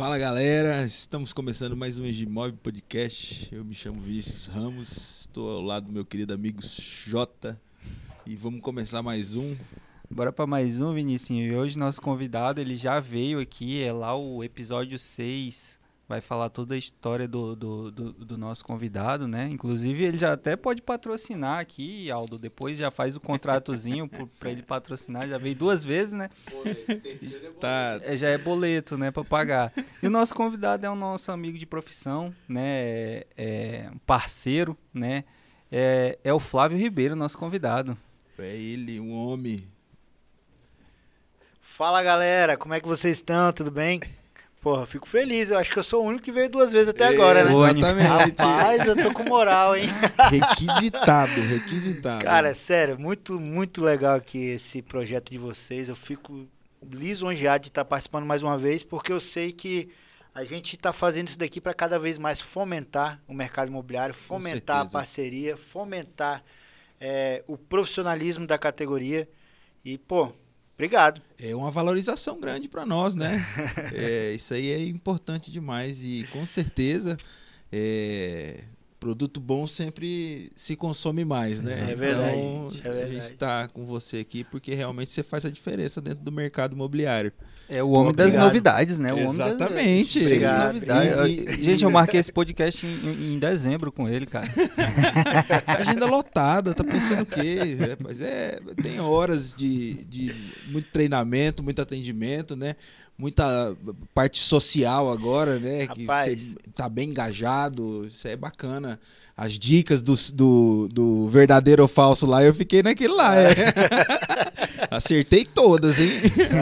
Fala galera, estamos começando mais um Egimob Podcast. Eu me chamo Vinícius Ramos, estou ao lado do meu querido amigo Jota e vamos começar mais um. Bora para mais um, Vinícius. E hoje nosso convidado, ele já veio aqui, é lá o episódio 6 vai falar toda a história do, do, do, do nosso convidado, né? Inclusive, ele já até pode patrocinar aqui, Aldo. Depois já faz o contratozinho para ele patrocinar. Já veio duas vezes, né? Boleto, tá. É, já é boleto, né? Para pagar. E o nosso convidado é o nosso amigo de profissão, né? É, é um parceiro, né? É, é o Flávio Ribeiro, nosso convidado. É ele, um homem. Fala galera, como é que vocês estão? Tudo bem? Porra, fico feliz. Eu acho que eu sou o único que veio duas vezes até agora, né? Exatamente. Rapaz, eu tô com moral, hein? Requisitado, requisitado. Cara, sério, muito, muito legal aqui esse projeto de vocês. Eu fico lisonjeado de estar participando mais uma vez, porque eu sei que a gente está fazendo isso daqui para cada vez mais fomentar o mercado imobiliário, fomentar a parceria, fomentar é, o profissionalismo da categoria. E, pô, Obrigado. É uma valorização grande para nós, né? é, isso aí é importante demais e com certeza é, produto bom sempre se consome mais, né? É verdade. Então, é verdade. a gente está com você aqui porque realmente você faz a diferença dentro do mercado imobiliário. É o homem das novidades, né? O Exatamente. Das... Obrigado. E, e, gente, eu marquei esse podcast em, em, dezembro com ele, cara. Agenda lotada, tá pensando o quê? Mas é, tem horas de, de muito treinamento, muito atendimento, né? Muita parte social agora, né? Rapaz. Que você tá bem engajado, isso é bacana. As dicas do, do, do verdadeiro ou falso lá, eu fiquei naquele lá. É. Acertei todas, hein?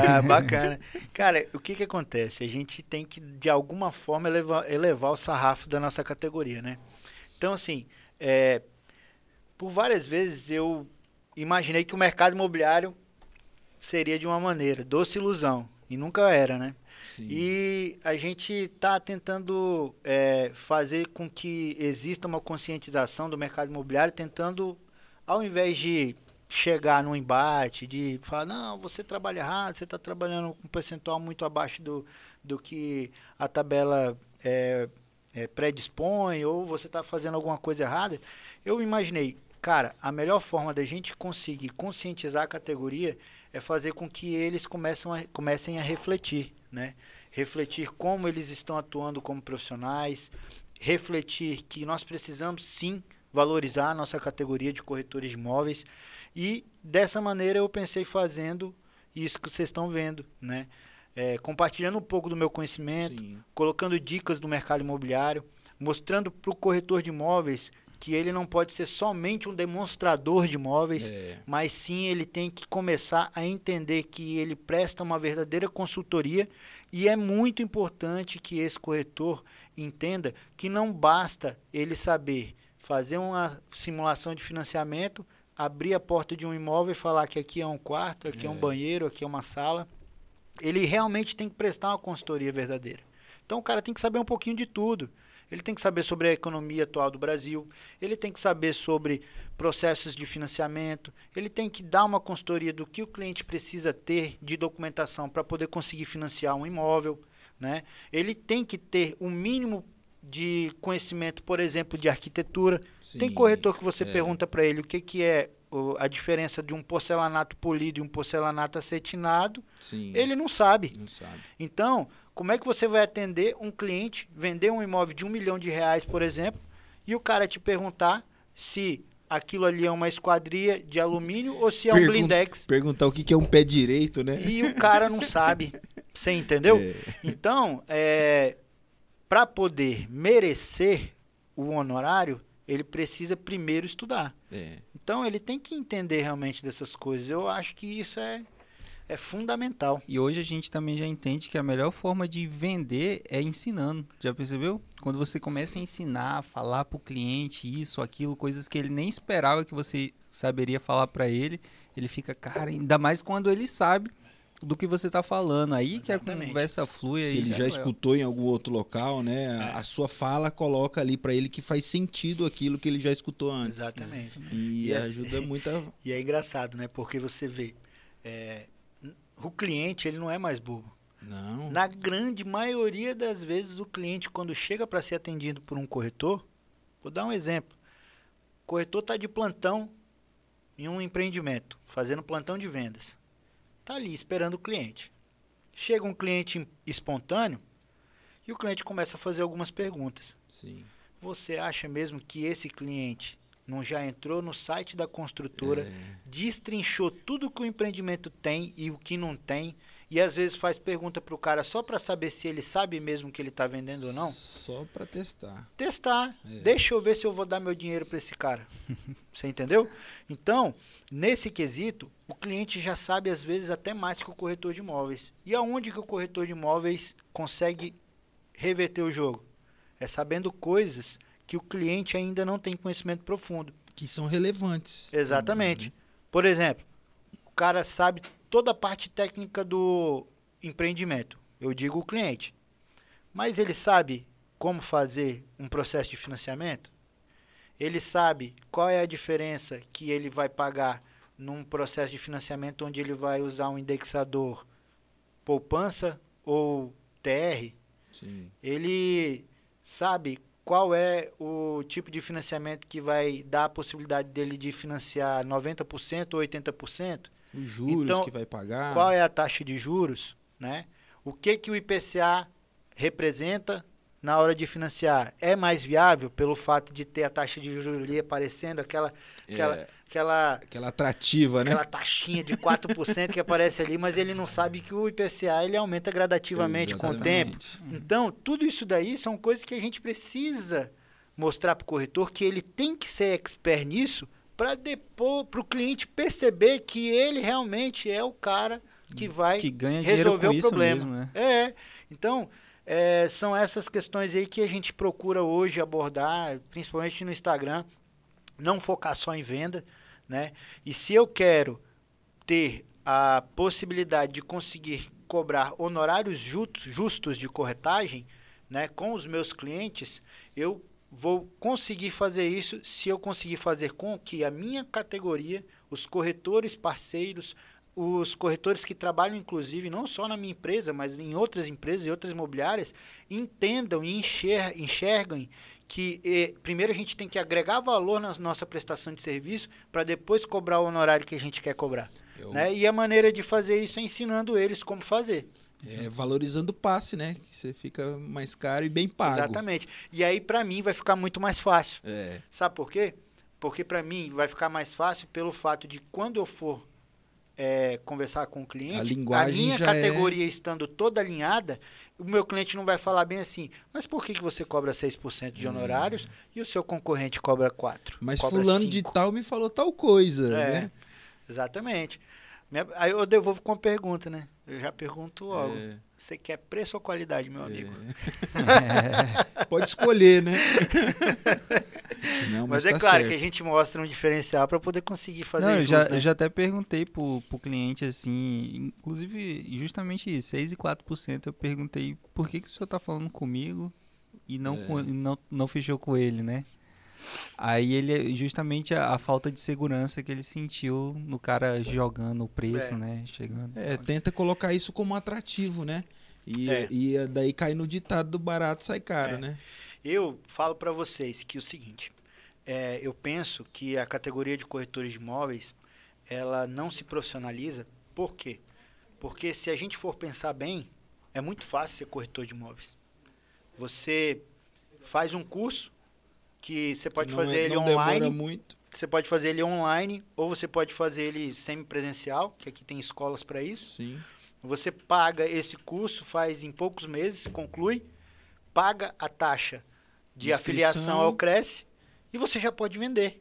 Ah, bacana. Cara, o que que acontece? A gente tem que, de alguma forma, elevar, elevar o sarrafo da nossa categoria, né? Então, assim, é, por várias vezes eu imaginei que o mercado imobiliário seria de uma maneira, doce ilusão e nunca era, né? Sim. E a gente está tentando é, fazer com que exista uma conscientização do mercado imobiliário, tentando, ao invés de chegar num embate, de falar, não, você trabalha errado, você está trabalhando com um percentual muito abaixo do, do que a tabela é, é, predispõe, ou você está fazendo alguma coisa errada, eu imaginei, cara, a melhor forma da gente conseguir conscientizar a categoria é fazer com que eles começam a, comecem a refletir, né? Refletir como eles estão atuando como profissionais, refletir que nós precisamos sim valorizar a nossa categoria de corretores de imóveis e dessa maneira eu pensei fazendo isso que vocês estão vendo, né? É, compartilhando um pouco do meu conhecimento, sim. colocando dicas do mercado imobiliário, mostrando para o corretor de imóveis que ele não pode ser somente um demonstrador de imóveis, é. mas sim ele tem que começar a entender que ele presta uma verdadeira consultoria e é muito importante que esse corretor entenda que não basta ele saber fazer uma simulação de financiamento, abrir a porta de um imóvel e falar que aqui é um quarto, aqui é, é um banheiro, aqui é uma sala. Ele realmente tem que prestar uma consultoria verdadeira. Então o cara tem que saber um pouquinho de tudo. Ele tem que saber sobre a economia atual do Brasil, ele tem que saber sobre processos de financiamento, ele tem que dar uma consultoria do que o cliente precisa ter de documentação para poder conseguir financiar um imóvel. Né? Ele tem que ter o um mínimo de conhecimento, por exemplo, de arquitetura. Sim, tem corretor que você é. pergunta para ele o que, que é a diferença de um porcelanato polido e um porcelanato acetinado, Sim. ele não sabe. não sabe. Então, como é que você vai atender um cliente, vender um imóvel de um milhão de reais, por exemplo, e o cara te perguntar se aquilo ali é uma esquadria de alumínio ou se é um blindex. Perguntar o que é um pé direito, né? E o cara não sabe. Você entendeu? É. Então, é, para poder merecer o honorário, ele precisa primeiro estudar. É. Então, ele tem que entender realmente dessas coisas. Eu acho que isso é é fundamental. E hoje a gente também já entende que a melhor forma de vender é ensinando. Já percebeu? Quando você começa a ensinar, a falar para o cliente isso, aquilo, coisas que ele nem esperava que você saberia falar para ele, ele fica, cara, ainda mais quando ele sabe do que você está falando. Aí Exatamente. que a conversa flui. Se ele já, já é escutou em algum outro local, né? É. A, sua fala coloca ali para ele que faz sentido aquilo que ele já escutou antes. Exatamente. E, e ajuda muito a... E é engraçado, né? Porque você vê, é, o cliente ele não é mais bobo. Não. Na grande maioria das vezes, o cliente, quando chega para ser atendido por um corretor, vou dar um exemplo. O corretor está de plantão em um empreendimento, fazendo plantão de vendas. Está ali esperando o cliente. Chega um cliente espontâneo e o cliente começa a fazer algumas perguntas. Sim. Você acha mesmo que esse cliente não já entrou no site da construtora, É. destrinchou tudo que o empreendimento tem e o que não tem, e às vezes faz pergunta para o cara só para saber se ele sabe mesmo que ele está vendendo ou não? Só pra testar. Testar. É. Deixa eu ver se eu vou dar meu dinheiro para esse cara. Você entendeu? Então, nesse quesito, o cliente já sabe às vezes até mais que o corretor de imóveis. E aonde que o corretor de imóveis consegue reverter o jogo? É sabendo coisas que o cliente ainda não tem conhecimento profundo. Que são relevantes. Exatamente. também, Por exemplo, o cara sabe toda a parte técnica do empreendimento. Eu digo o cliente. Mas ele sabe como fazer um processo de financiamento? Ele sabe qual é a diferença que ele vai pagar num processo de financiamento onde ele vai usar um indexador poupança ou TR? né? Sim. ele sabe qual é o tipo de financiamento que vai dar a possibilidade dele de financiar 90% ou 80%, Os juros Então, que vai pagar. qual é a taxa de juros, né? O que que o IPCA representa na hora de financiar? É mais viável pelo fato de ter a taxa de juros ali aparecendo aquela aquela É, aquela aquela atrativa, né? aquela taxinha de 4% que aparece ali, mas ele não sabe que o IPCA ele aumenta gradativamente com o tempo. Exatamente. Então, tudo isso daí são coisas que a gente precisa mostrar para o corretor que ele tem que ser expert nisso para depois para o cliente perceber que ele realmente é o cara que vai Que resolver o problema. mesmo, né? É. Então, é, são essas questões aí que a gente procura hoje abordar, principalmente no Instagram, não focar só em venda, né? E se eu quero ter a possibilidade de conseguir cobrar honorários justos, de corretagem, né, com os meus clientes, eu vou conseguir fazer isso se eu conseguir fazer com que a minha categoria, os corretores parceiros, os corretores que trabalham, inclusive, não só na minha empresa, mas em outras empresas e outras imobiliárias, entendam e enxer enxerguem que eh, primeiro a gente tem que agregar valor na nossa prestação de serviço para depois cobrar o honorário que a gente quer cobrar. Eu- Né? E a maneira de fazer isso é ensinando eles como fazer. É, valorizando o passe, né? Que você fica mais caro e bem pago. Exatamente. E aí, para mim, vai ficar muito mais fácil. É. Sabe por quê? Porque para mim vai ficar mais fácil pelo fato de quando eu for é, conversar com o cliente, A linguagem minha já é- categoria estando toda alinhada, o meu cliente não vai falar bem assim, mas por que, que você cobra 6% de honorários e o seu concorrente cobra 4%? Hum. Mas cobra fulano de 5%? tal me falou tal coisa, É, né? exatamente. Minha- Aí eu devolvo com uma pergunta, né? Eu já pergunto logo. É. Você quer preço ou qualidade, meu amigo? Pode escolher, né? Não, Mas, mas, é tá claro certo. que a gente mostra um diferencial para poder conseguir fazer Não, eu já, né? eu já até perguntei pro, pro cliente assim, inclusive justamente isso, 6 e 4% eu perguntei por que, que o senhor tá falando comigo e não, É. com- não, não fechou com ele, né? Aí ele, justamente a, a falta de segurança que ele sentiu no cara jogando o preço, É. né? Chegando. É, tenta colocar isso como atrativo, né? E, É. e daí cai no ditado do barato sai caro, É. né? Eu falo para vocês que o seguinte, é, eu penso que a categoria de corretores de imóveis, ela não se profissionaliza, por quê? Porque se a gente for pensar bem, é muito fácil ser corretor de imóveis. Você faz um curso que você pode Não fazer é- ele online, muito. você pode fazer ele online, ou você pode fazer ele semipresencial, que aqui tem escolas para isso. Sim. Você paga esse curso, faz em poucos meses, conclui, paga a taxa de Inscrição. afiliação ao Cresce e você já pode vender.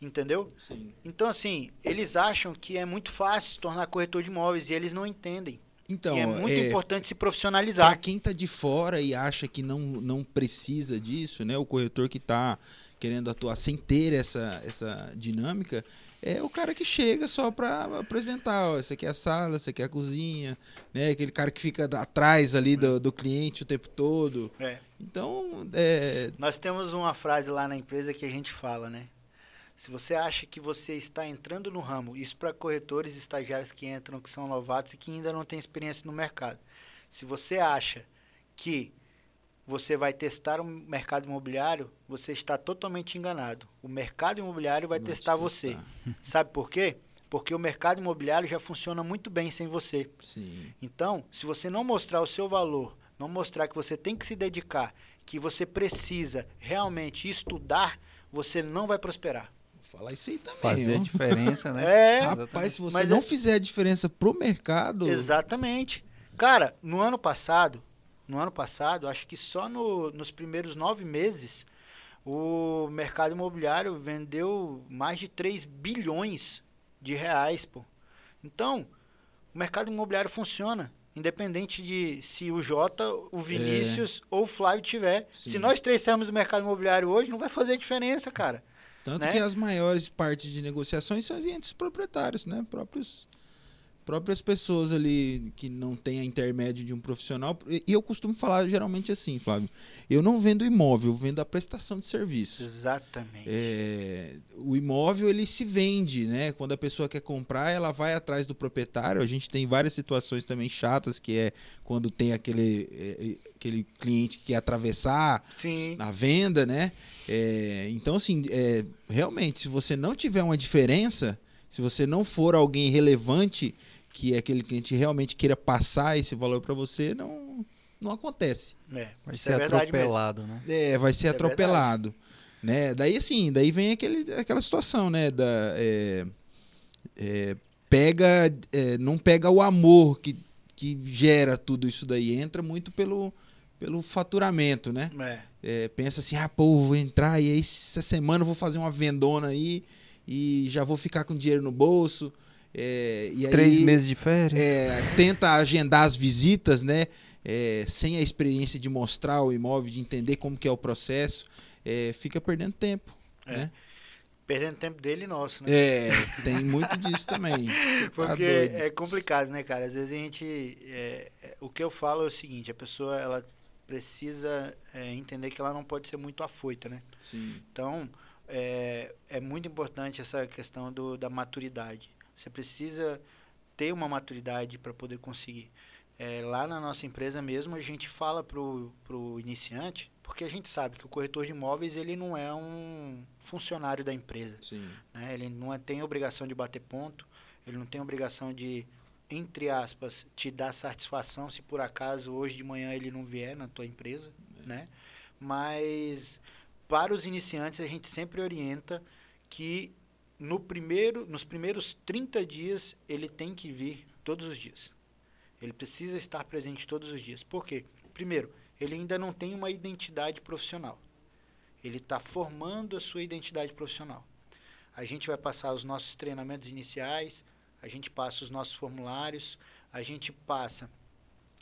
Entendeu? Sim. Então, assim, eles acham que é muito fácil se tornar corretor de imóveis e eles não entendem. Então, que é muito é, importante se Para profissionalizar. quem tá de fora e acha que não, não precisa disso, né? O corretor que tá querendo atuar sem ter essa, essa dinâmica, é o cara que chega só para apresentar, ó, essa aqui é a sala, essa aqui é a cozinha, né? Aquele cara que fica atrás ali do, do cliente o tempo todo. É. Então, é, Nós temos uma frase lá na empresa que a gente fala, né? Se você acha que você está entrando no ramo, isso para corretores e estagiários que entram, que são novatos e que ainda não têm experiência no mercado. Se você acha que você vai testar o mercado imobiliário, você está totalmente enganado. O mercado imobiliário vai, vai testar, testar você. Sabe por quê? Porque o mercado imobiliário já funciona muito bem sem você. Sim. Então, se você não mostrar o seu valor, não mostrar que você tem que se dedicar, que você precisa realmente estudar, você não vai prosperar. Falar isso aí também. Fazer a diferença, né? É. Rapaz, se você Mas não é... fizer a diferença pro mercado. Exatamente. Cara, no ano passado, no ano passado, acho que só no, nos primeiros nove meses, o mercado imobiliário vendeu mais de 3 bilhões de reais, pô. Então, o mercado imobiliário funciona. Independente de se o Jota, o Vinícius é. ou o Flávio tiver. Sim. Se nós três sairmos do mercado imobiliário hoje, não vai fazer diferença, cara. Tanto né? que as maiores partes de negociações são os entes proprietários, né? Próprios próprias pessoas ali que não têm a intermédio de um profissional. E eu costumo falar geralmente assim, Flávio. Eu não vendo imóvel, eu vendo a prestação de serviço. Exatamente. É, o imóvel ele se vende, né? Quando a pessoa quer comprar, ela vai atrás do proprietário. A gente tem várias situações também chatas, que é quando tem aquele, é, é aquele cliente que quer atravessar Sim. a venda, né? É, então, assim, é, realmente, se você não tiver uma diferença, se você não for alguém relevante que é aquele cliente realmente queira passar esse valor para você, não, não acontece. É, vai ser é atropelado, né? É, vai ser é atropelado. Né? Daí assim, daí vem aquele, aquela situação, né? Da, é, é, pega, é, não pega o amor que, que gera tudo isso daí, entra muito pelo, pelo faturamento, né? É. pensa assim, ah, pô, vou entrar e aí essa semana eu vou fazer uma vendona aí e já vou ficar com dinheiro no bolso. É, e Três aí, meses de férias. É, tenta agendar as visitas, né? É, sem a experiência de mostrar o imóvel, de entender como que é o processo, é, fica perdendo tempo, é. né? Perdendo tempo dele e nosso, né? É, tem muito disso também. Porque é complicado, né, cara? Às vezes a gente... É, o que eu falo é o seguinte, a pessoa, ela precisa entender que ela não pode ser muito afoita, né? Sim. Então, é, é muito importante essa questão do, da maturidade. Você precisa ter uma maturidade para poder conseguir. É, lá na nossa empresa mesmo, a gente fala para o iniciante, porque a gente sabe que o corretor de imóveis ele não é um funcionário da empresa. Né? Ele não é, tem obrigação de bater ponto, ele não tem obrigação de, entre aspas, te dar satisfação se por acaso hoje de manhã ele não vier na tua empresa. É. Né? Mas para os iniciantes a gente sempre orienta que no primeiro, nos primeiros 30 dias, ele tem que vir todos os dias. Ele precisa estar presente todos os dias. Por quê? Primeiro, ele ainda não tem uma identidade profissional. Ele está formando a sua identidade profissional. A gente vai passar os nossos treinamentos iniciais, a gente passa os nossos formulários, a gente passa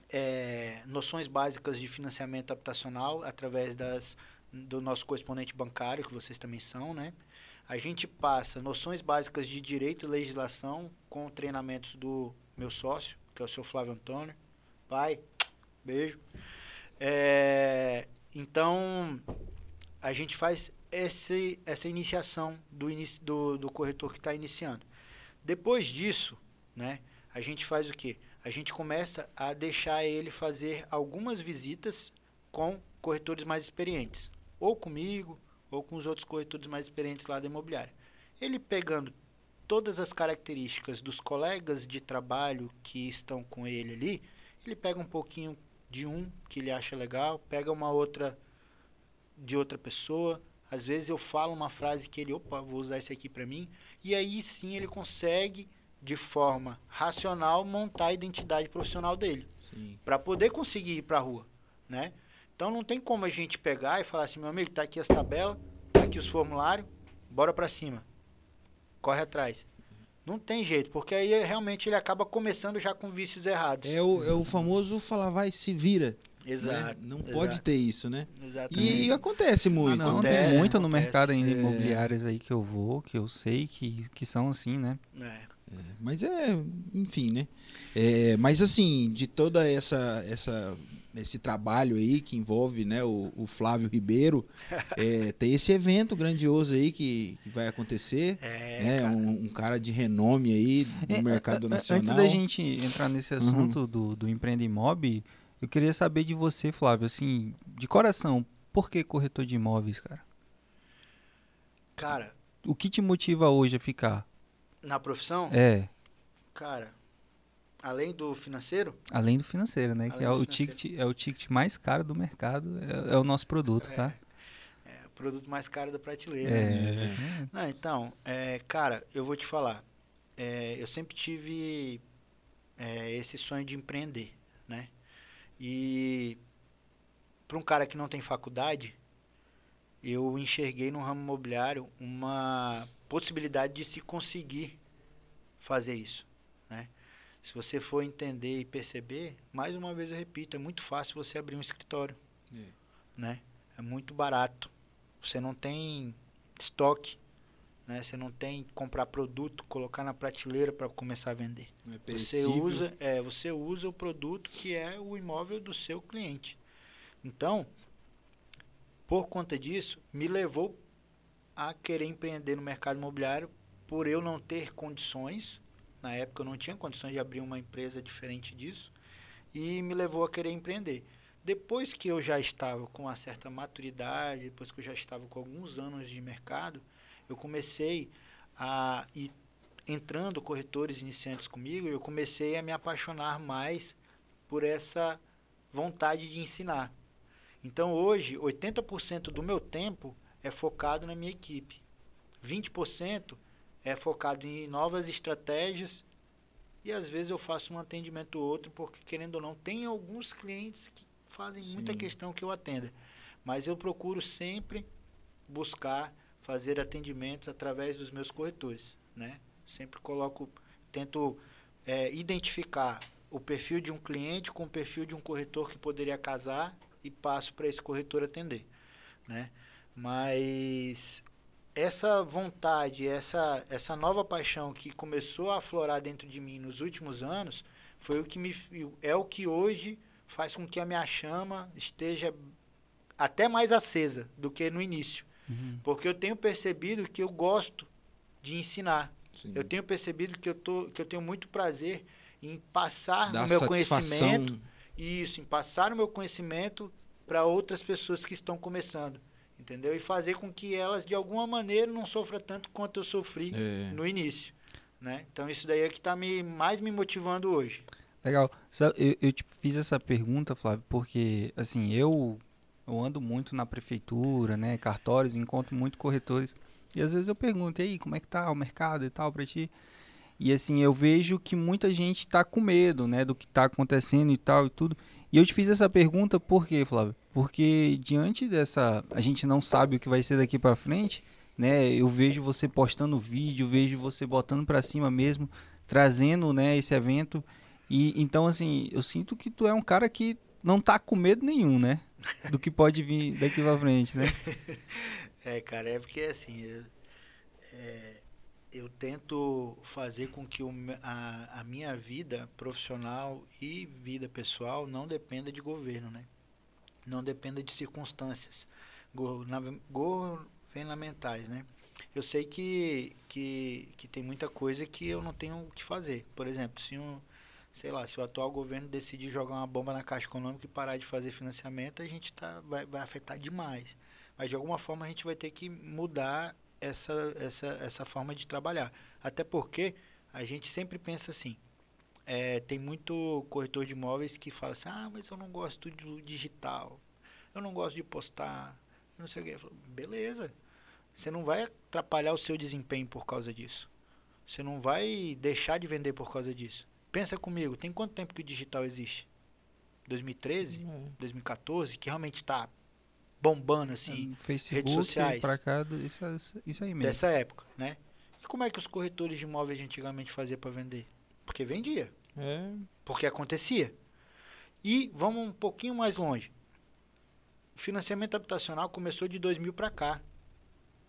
é, noções básicas de financiamento habitacional através das, do nosso correspondente bancário, que vocês também são, né? A gente passa noções básicas de direito e legislação com treinamentos do meu sócio, que é o seu Flávio Antônio. Pai, beijo. É, então, a gente faz esse, essa iniciação do, do, do corretor que está iniciando. Depois disso, né, a gente faz o quê? A gente começa a deixar ele fazer algumas visitas com corretores mais experientes. Ou comigo, ou com os outros corretores mais experientes lá da imobiliária. Ele pegando todas as características dos colegas de trabalho que estão com ele ali, ele pega um pouquinho de um que ele acha legal, pega uma outra de outra pessoa. Às vezes eu falo uma frase que ele, opa, vou usar esse aqui para mim, e aí sim ele consegue de forma racional montar a identidade profissional dele, para poder conseguir ir para a rua, né? Então não tem como a gente pegar e falar assim, meu amigo, tá aqui as tabelas, tá aqui os formulários, bora para cima. Corre atrás. Não tem jeito, porque aí realmente ele acaba começando já com vícios errados. É o, é o famoso falar, vai, se vira. Né? Exato. Né? Não exato. pode ter isso, né? Exatamente. E acontece muito. Não, não acontece, tem muito acontece. no mercado em é. imobiliárias aí que eu vou, que eu sei que, que são assim, né? É. É, mas é, enfim, né? É, mas assim, de toda essa, essa esse trabalho aí que envolve né, o, o Flávio Ribeiro, é, tem esse evento grandioso aí que, que vai acontecer. É, né, cara. um, um cara de renome aí no É, mercado a- a- nacional. Antes da gente entrar nesse assunto do, do Empreenda Imob, eu queria saber de você, Flávio, assim, de coração, por que corretor de imóveis, cara? Cara, O que te motiva hoje a ficar? na profissão, É, cara, além do financeiro, além do financeiro, né? Além que é o, financeiro. ticket, é o ticket mais caro do mercado, é, é o nosso produto, tá? é o produto mais caro da prateleira. É, né? é. Não, então, é, cara, eu vou te falar. É, eu sempre tive é, esse sonho de empreender, né? E para um cara que não tem faculdade, eu enxerguei no ramo imobiliário uma possibilidade de se conseguir fazer isso, né? Se você for entender e perceber, mais uma vez eu repito, é muito fácil você abrir um escritório, É. né? É muito barato. Você não tem estoque, né? Você não tem que comprar produto, colocar na prateleira para começar a vender. É Você usa, é, você usa o produto que é o imóvel do seu cliente. Então, por conta disso, me levou a querer empreender no mercado imobiliário por eu não ter condições. Na época eu não tinha condições de abrir uma empresa diferente disso e me levou a querer empreender. Depois que eu já estava com uma certa maturidade, depois que eu já estava com alguns anos de mercado, eu comecei a ir entrando corretores iniciantes comigo, eu comecei a me apaixonar mais por essa vontade de ensinar. Então hoje, 80% do meu tempo é focado na minha equipe. 20% é focado em novas estratégias e às vezes eu faço um atendimento ou outro, porque querendo ou não, tem alguns clientes que fazem muita Sim. questão que eu atenda. Mas eu procuro sempre buscar fazer atendimentos através dos meus corretores, né? Sempre coloco, tento é, identificar o perfil de um cliente com o perfil de um corretor que poderia casar e passo para esse corretor atender, né? Mas essa vontade, essa essa nova paixão que começou a aflorar dentro de mim nos últimos anos, foi o que me é o que hoje faz com que a minha chama esteja até mais acesa do que no início. Uhum. Porque eu tenho percebido que eu gosto de ensinar. Sim. Eu tenho percebido que eu, tô, que eu tenho muito prazer em passar Dá o meu conhecimento. Isso, em passar o meu conhecimento para outras pessoas que estão começando. Entendeu? E fazer com que elas, de alguma maneira, não sofram tanto quanto eu sofri É. no início. Né? Então, isso daí é que está me, mais me motivando hoje. Legal. Eu, eu te fiz essa pergunta, Flávio, porque, assim, eu, eu ando muito na prefeitura, né, cartórios, encontro muito corretores, e às vezes eu pergunto, e aí, como é que tá o mercado e tal pra ti? E, assim, eu vejo que muita gente tá com medo, né, do que tá acontecendo e tal e tudo. E eu te fiz essa pergunta por quê, Flávio? Porque diante dessa, a gente não sabe o que vai ser daqui pra frente, né? Eu vejo você postando vídeo, vejo você botando pra cima mesmo, trazendo, né, esse evento e então, assim, eu sinto que tu é um cara que não tá com medo nenhum, né? Do que pode vir daqui pra frente, né? É, cara, é porque assim, eu, é, eu tento fazer com que o a, a minha vida profissional e vida pessoal não dependa de governo, né? Não dependa de circunstâncias governa- governamentais, né? Eu sei que, que, que tem muita coisa que eu não tenho o que fazer. Por exemplo, se um, sei lá, se o atual governo decidir jogar uma bomba na Caixa Econômica e parar de fazer financiamento, a gente tá, vai, vai afetar demais. Mas de alguma forma a gente vai ter que mudar essa, essa, essa forma de trabalhar. Até porque a gente sempre pensa assim. É, tem muito corretor de imóveis que fala assim, ah, mas eu não gosto do digital, eu não gosto de postar, eu não sei o quê. Eu falo, Beleza, você não vai atrapalhar o seu desempenho por causa disso. Você não vai deixar de vender por causa disso. Pensa comigo, tem quanto tempo que o digital existe? 2013? É. 2014? Que realmente está bombando assim, Facebook, redes sociais. pra cá, isso, isso aí mesmo. dessa época, né? E como é que os corretores de imóveis antigamente faziam para vender? Porque vendia, É. porque acontecia. E vamos um pouquinho mais longe. O financiamento habitacional começou de 2000 para cá.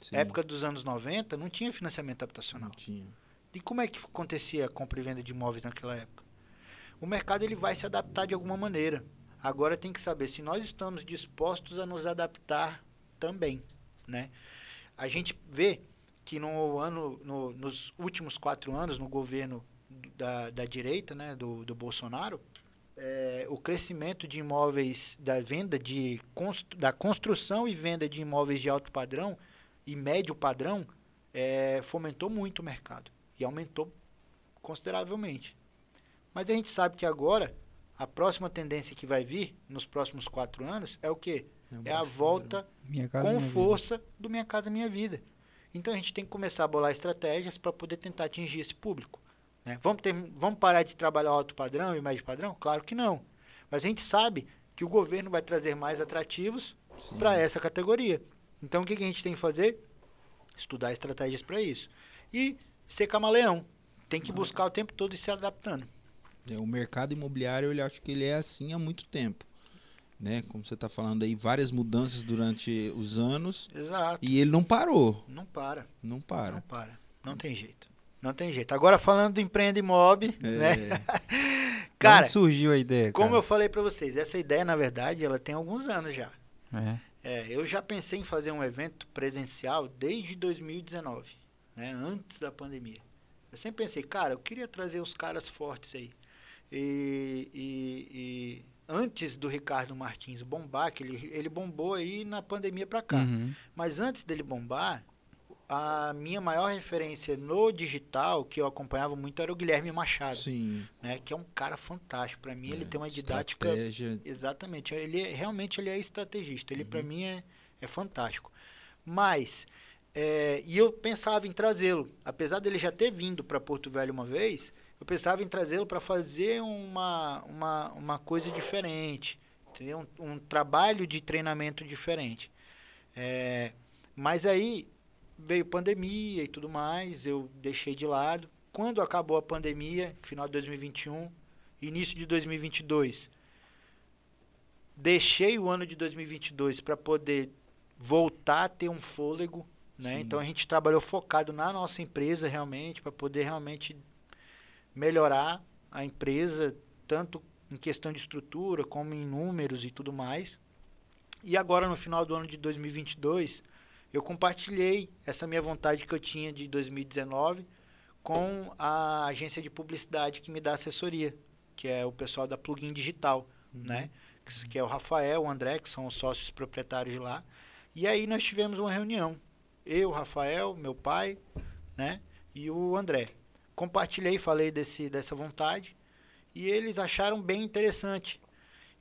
Sim. Época dos anos 90 não tinha financiamento habitacional. Não tinha. E como é que acontecia a compra e venda de imóveis naquela época? O mercado ele vai se adaptar de alguma maneira. Agora tem que saber se nós estamos dispostos a nos adaptar também, né? A gente vê que no ano, no, nos últimos quatro anos, no governo da, da direita, né, do, do Bolsonaro, é, o crescimento de imóveis, da venda de da construção e venda de imóveis de alto padrão e médio padrão é, fomentou muito o mercado e aumentou consideravelmente. Mas a gente sabe que agora a próxima tendência que vai vir nos próximos quatro anos é o quê? É, é a volta casa, com força vida. do Minha Casa Minha Vida. Então a gente tem que começar a bolar estratégias para poder tentar atingir esse público. Né? Vamos, ter, vamos parar de trabalhar alto padrão e médio padrão? Claro que não. Mas a gente sabe que o governo vai trazer mais atrativos para essa categoria. Então o que, que a gente tem que fazer? Estudar estratégias para isso. E ser camaleão. Tem que buscar o tempo todo e se adaptando. É, o mercado imobiliário, eu acho que ele é assim há muito tempo. Né? Como você está falando aí, várias mudanças durante os anos. Exato. E ele não parou. Não para. Não para. Não para. Não tem jeito. Não tem jeito. Agora falando do Empreende Mob, é. né? Cara, Onde surgiu a ideia? Como eu falei para vocês, essa ideia, na verdade, ela tem alguns anos já. É. É, eu já pensei em fazer um evento presencial desde 2019, né? Antes da pandemia. Eu sempre pensei, cara, eu queria trazer os caras fortes aí. E, e, e antes do Ricardo Martins bombar, que ele, ele bombou aí na pandemia para cá. Uhum. Mas antes dele bombar, a minha maior referência no digital que eu acompanhava muito era o Guilherme Machado, Sim. né? Que é um cara fantástico para mim. É, ele tem uma didática, estratégia. exatamente. Ele é, realmente ele é estrategista. Ele uhum. para mim é, é fantástico. Mas é, e eu pensava em trazê-lo, apesar dele já ter vindo para Porto Velho uma vez, eu pensava em trazê-lo para fazer uma, uma, uma coisa diferente, entendeu? Um, um trabalho de treinamento diferente. É, mas aí veio pandemia e tudo mais, eu deixei de lado. Quando acabou a pandemia, final de 2021, início de 2022, deixei o ano de 2022 para poder voltar a ter um fôlego, né? Então a gente trabalhou focado na nossa empresa realmente para poder realmente melhorar a empresa tanto em questão de estrutura como em números e tudo mais. E agora no final do ano de 2022, eu compartilhei essa minha vontade que eu tinha de 2019 com a agência de publicidade que me dá assessoria, que é o pessoal da Plugin Digital, uhum. né? Que é o Rafael, o André, que são os sócios proprietários de lá. E aí nós tivemos uma reunião. Eu, Rafael, meu pai, né? E o André. Compartilhei, falei desse, dessa vontade. E eles acharam bem interessante.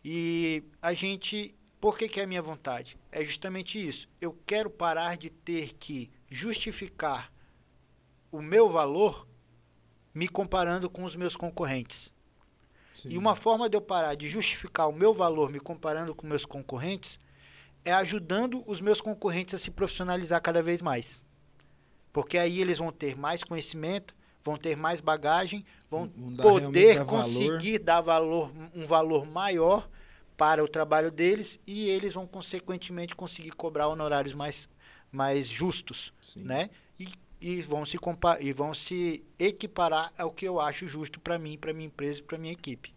E a gente por que, que é a minha vontade? É justamente isso. Eu quero parar de ter que justificar o meu valor me comparando com os meus concorrentes. Sim. E uma forma de eu parar de justificar o meu valor me comparando com meus concorrentes é ajudando os meus concorrentes a se profissionalizar cada vez mais. Porque aí eles vão ter mais conhecimento, vão ter mais bagagem, vão, poder conseguir valor. dar valor, um valor maior para o trabalho deles e eles vão consequentemente conseguir cobrar honorários mais, mais justos, Sim. né? E, e vão se e vão se equiparar ao que eu acho justo para mim, para minha empresa, para minha equipe,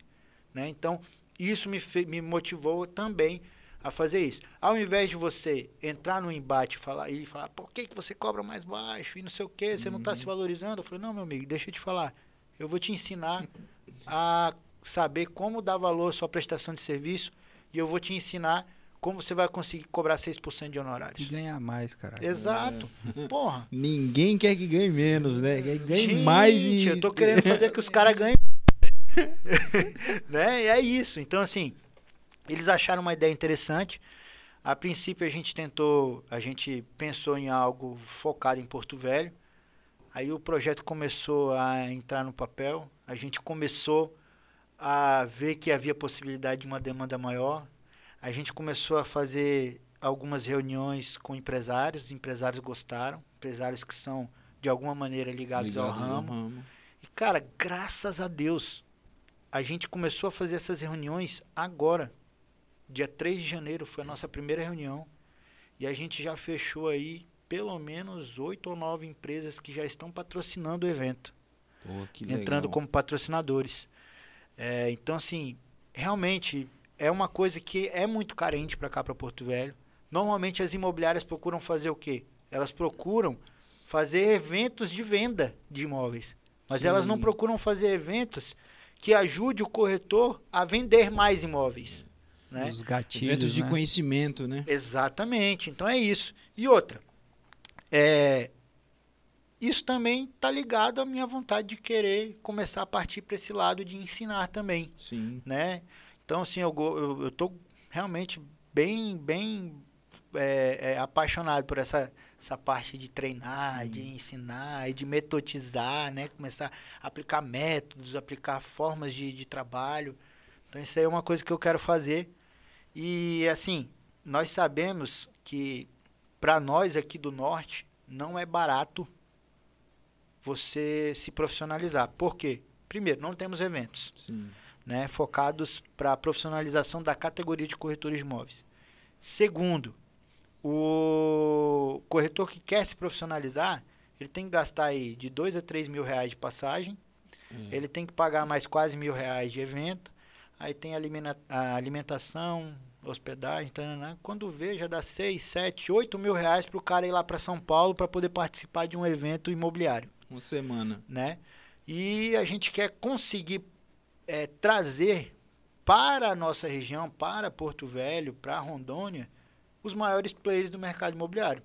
né? Então isso me, me motivou também a fazer isso. Ao invés de você entrar no embate falar, e falar, por que, que você cobra mais baixo e não sei o que, você uhum. não está se valorizando, eu falei, não, meu amigo, deixa eu te falar, eu vou te ensinar a saber como dar valor à sua prestação de serviço e eu vou te ensinar como você vai conseguir cobrar 6% de honorários. E ganhar mais, cara. Exato. É. Porra. Ninguém quer que ganhe menos, né? Quer que ganhe Gente, mais e... eu tô querendo fazer que os caras ganhem né? E é isso. Então, assim, eles acharam uma ideia interessante. A princípio, a gente tentou, a gente pensou em algo focado em Porto Velho. Aí o projeto começou a entrar no papel. A gente começou a ver que havia possibilidade de uma demanda maior. A gente começou a fazer algumas reuniões com empresários, os empresários gostaram, empresários que são de alguma maneira ligados, ligados ao, ramo. ao ramo. E cara, graças a Deus, a gente começou a fazer essas reuniões agora. Dia 3 de janeiro foi a nossa primeira reunião e a gente já fechou aí pelo menos oito ou nove empresas que já estão patrocinando o evento. Pô, entrando como patrocinadores. É, então, assim, realmente é uma coisa que é muito carente para cá, para Porto Velho. Normalmente as imobiliárias procuram fazer o quê? Elas procuram fazer eventos de venda de imóveis. Mas Sim. elas não procuram fazer eventos que ajude o corretor a vender mais imóveis. Né? Os gatilhos, Eventos de né? conhecimento, né? Exatamente. Então é isso. E outra, é, isso também está ligado à minha vontade de querer começar a partir para esse lado de ensinar também, Sim. né? Então assim eu go- eu, eu tô realmente bem bem é, é, apaixonado por essa essa parte de treinar, de ensinar e de metodizar, né? Começar a aplicar métodos, aplicar formas de, de trabalho. Então isso aí é uma coisa que eu quero fazer. E assim, nós sabemos que para nós aqui do norte não é barato você se profissionalizar. Por quê? Primeiro, não temos eventos Sim. né, focados para a profissionalização da categoria de corretores de imóveis. Segundo, o corretor que quer se profissionalizar, ele tem que gastar aí de 2 a 3 mil reais de passagem, É. ele tem que pagar mais quase mil reais de evento, aí tem a alimentação, hospedagem, tanana. quando vê já dá 6, 7, 8 mil reais para o cara ir lá para São Paulo para poder participar de um evento imobiliário Uma semana. né? E a gente quer conseguir é, trazer para a nossa região, para Porto Velho, para Rondônia, os maiores players do mercado imobiliário,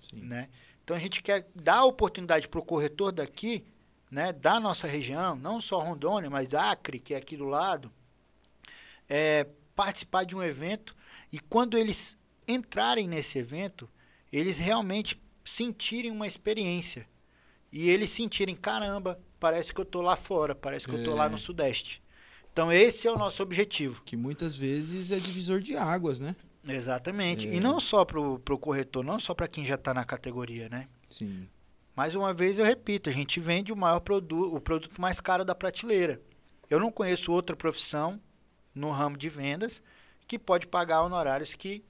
Sim. né? Então a gente quer dar oportunidade para o corretor daqui, né, da nossa região, não só Rondônia, mas Acre, que é aqui do lado, é, participar de um evento e quando eles entrarem nesse evento, eles realmente sentirem uma experiência e eles sentirem, caramba, parece que eu tô lá fora, parece que eu tô lá É. no Sudeste. Então esse é o nosso objetivo. Que muitas vezes é divisor de águas, né? Exatamente. É. E não só para o corretor, não só para quem já está na categoria, né? Sim. Mais uma vez eu repito, a gente vende o maior produto, o produto mais caro da prateleira. Eu não conheço outra profissão no ramo de vendas que pode pagar honorários que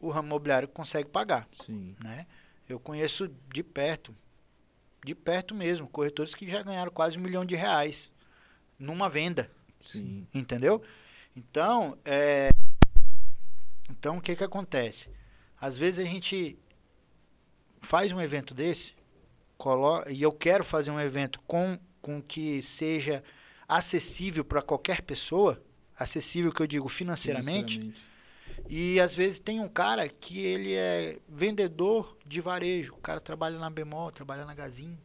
o ramo imobiliário consegue pagar, Sim. né? Eu conheço de perto, de perto mesmo, corretores que já ganharam quase um milhão de reais numa venda, Sim. entendeu? Então, é... então o que que acontece? Às vezes a gente faz um evento desse, colo... e eu quero fazer um evento com, com que seja acessível para qualquer pessoa, acessível que eu digo financeiramente, Financeiramente. E às vezes tem um cara que ele é vendedor de varejo, o cara trabalha na Bemol, trabalha na Gazin,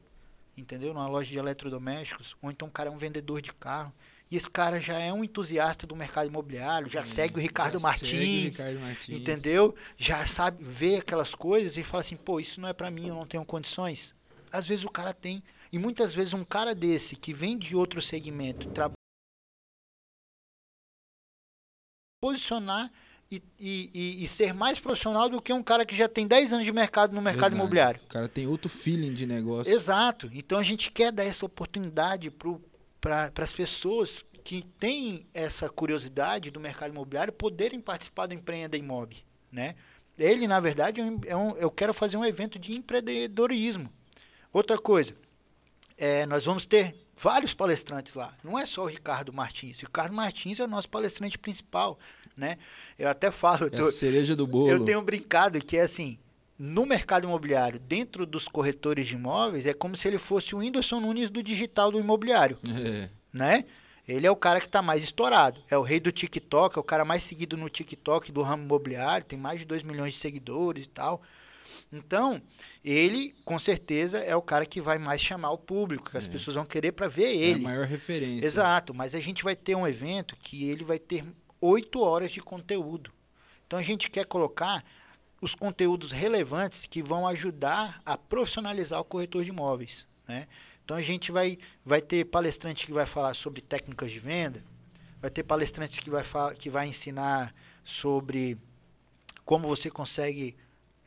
entendeu? Numa loja de eletrodomésticos, ou então o cara é um vendedor de carro. E esse cara já é um entusiasta do mercado imobiliário, já segue o Ricardo Já Martins, segue o Ricardo Martins. entendeu? Já sabe, vê aquelas coisas e fala assim, pô, isso não é pra mim, eu não tenho condições. Às vezes o cara tem. E muitas vezes um cara desse que vem de outro segmento, trabalha posicionar e, e, e, ser mais profissional do que um cara que já tem 10 anos de mercado no mercado Verdade. imobiliário. O cara tem outro feeling de negócio. Exato. Então a gente quer dar essa oportunidade para as pessoas que têm essa curiosidade do mercado imobiliário poderem participar do Empreenda Imob, né? Ele, na verdade, é um, é um- eu quero fazer um evento de empreendedorismo. Outra coisa, é, nós vamos ter vários palestrantes lá. Não é só o Ricardo Martins. O Ricardo Martins é o nosso palestrante principal, né? Eu até falo, eu É tô- a cereja do bolo. eu tenho brincado que é assim, no mercado imobiliário, dentro dos corretores de imóveis, é como se ele fosse o Whindersson Nunes do digital do imobiliário, É. né? Ele é o cara que está mais estourado. É o rei do TikTok, é o cara mais seguido no TikTok do ramo imobiliário, tem mais de 2 milhões de seguidores e tal. Então, ele, com certeza, é o cara que vai mais chamar o público, que as É. pessoas vão querer para ver É a ele. maior referência. Exato, mas a gente vai ter um evento que ele vai ter oito horas de conteúdo. Então a gente quer colocar os conteúdos relevantes que vão ajudar a profissionalizar o corretor de imóveis. Né? Então a gente vai, vai ter palestrante que vai falar sobre técnicas de venda, vai ter palestrante que vai, que vai ensinar sobre como você consegue.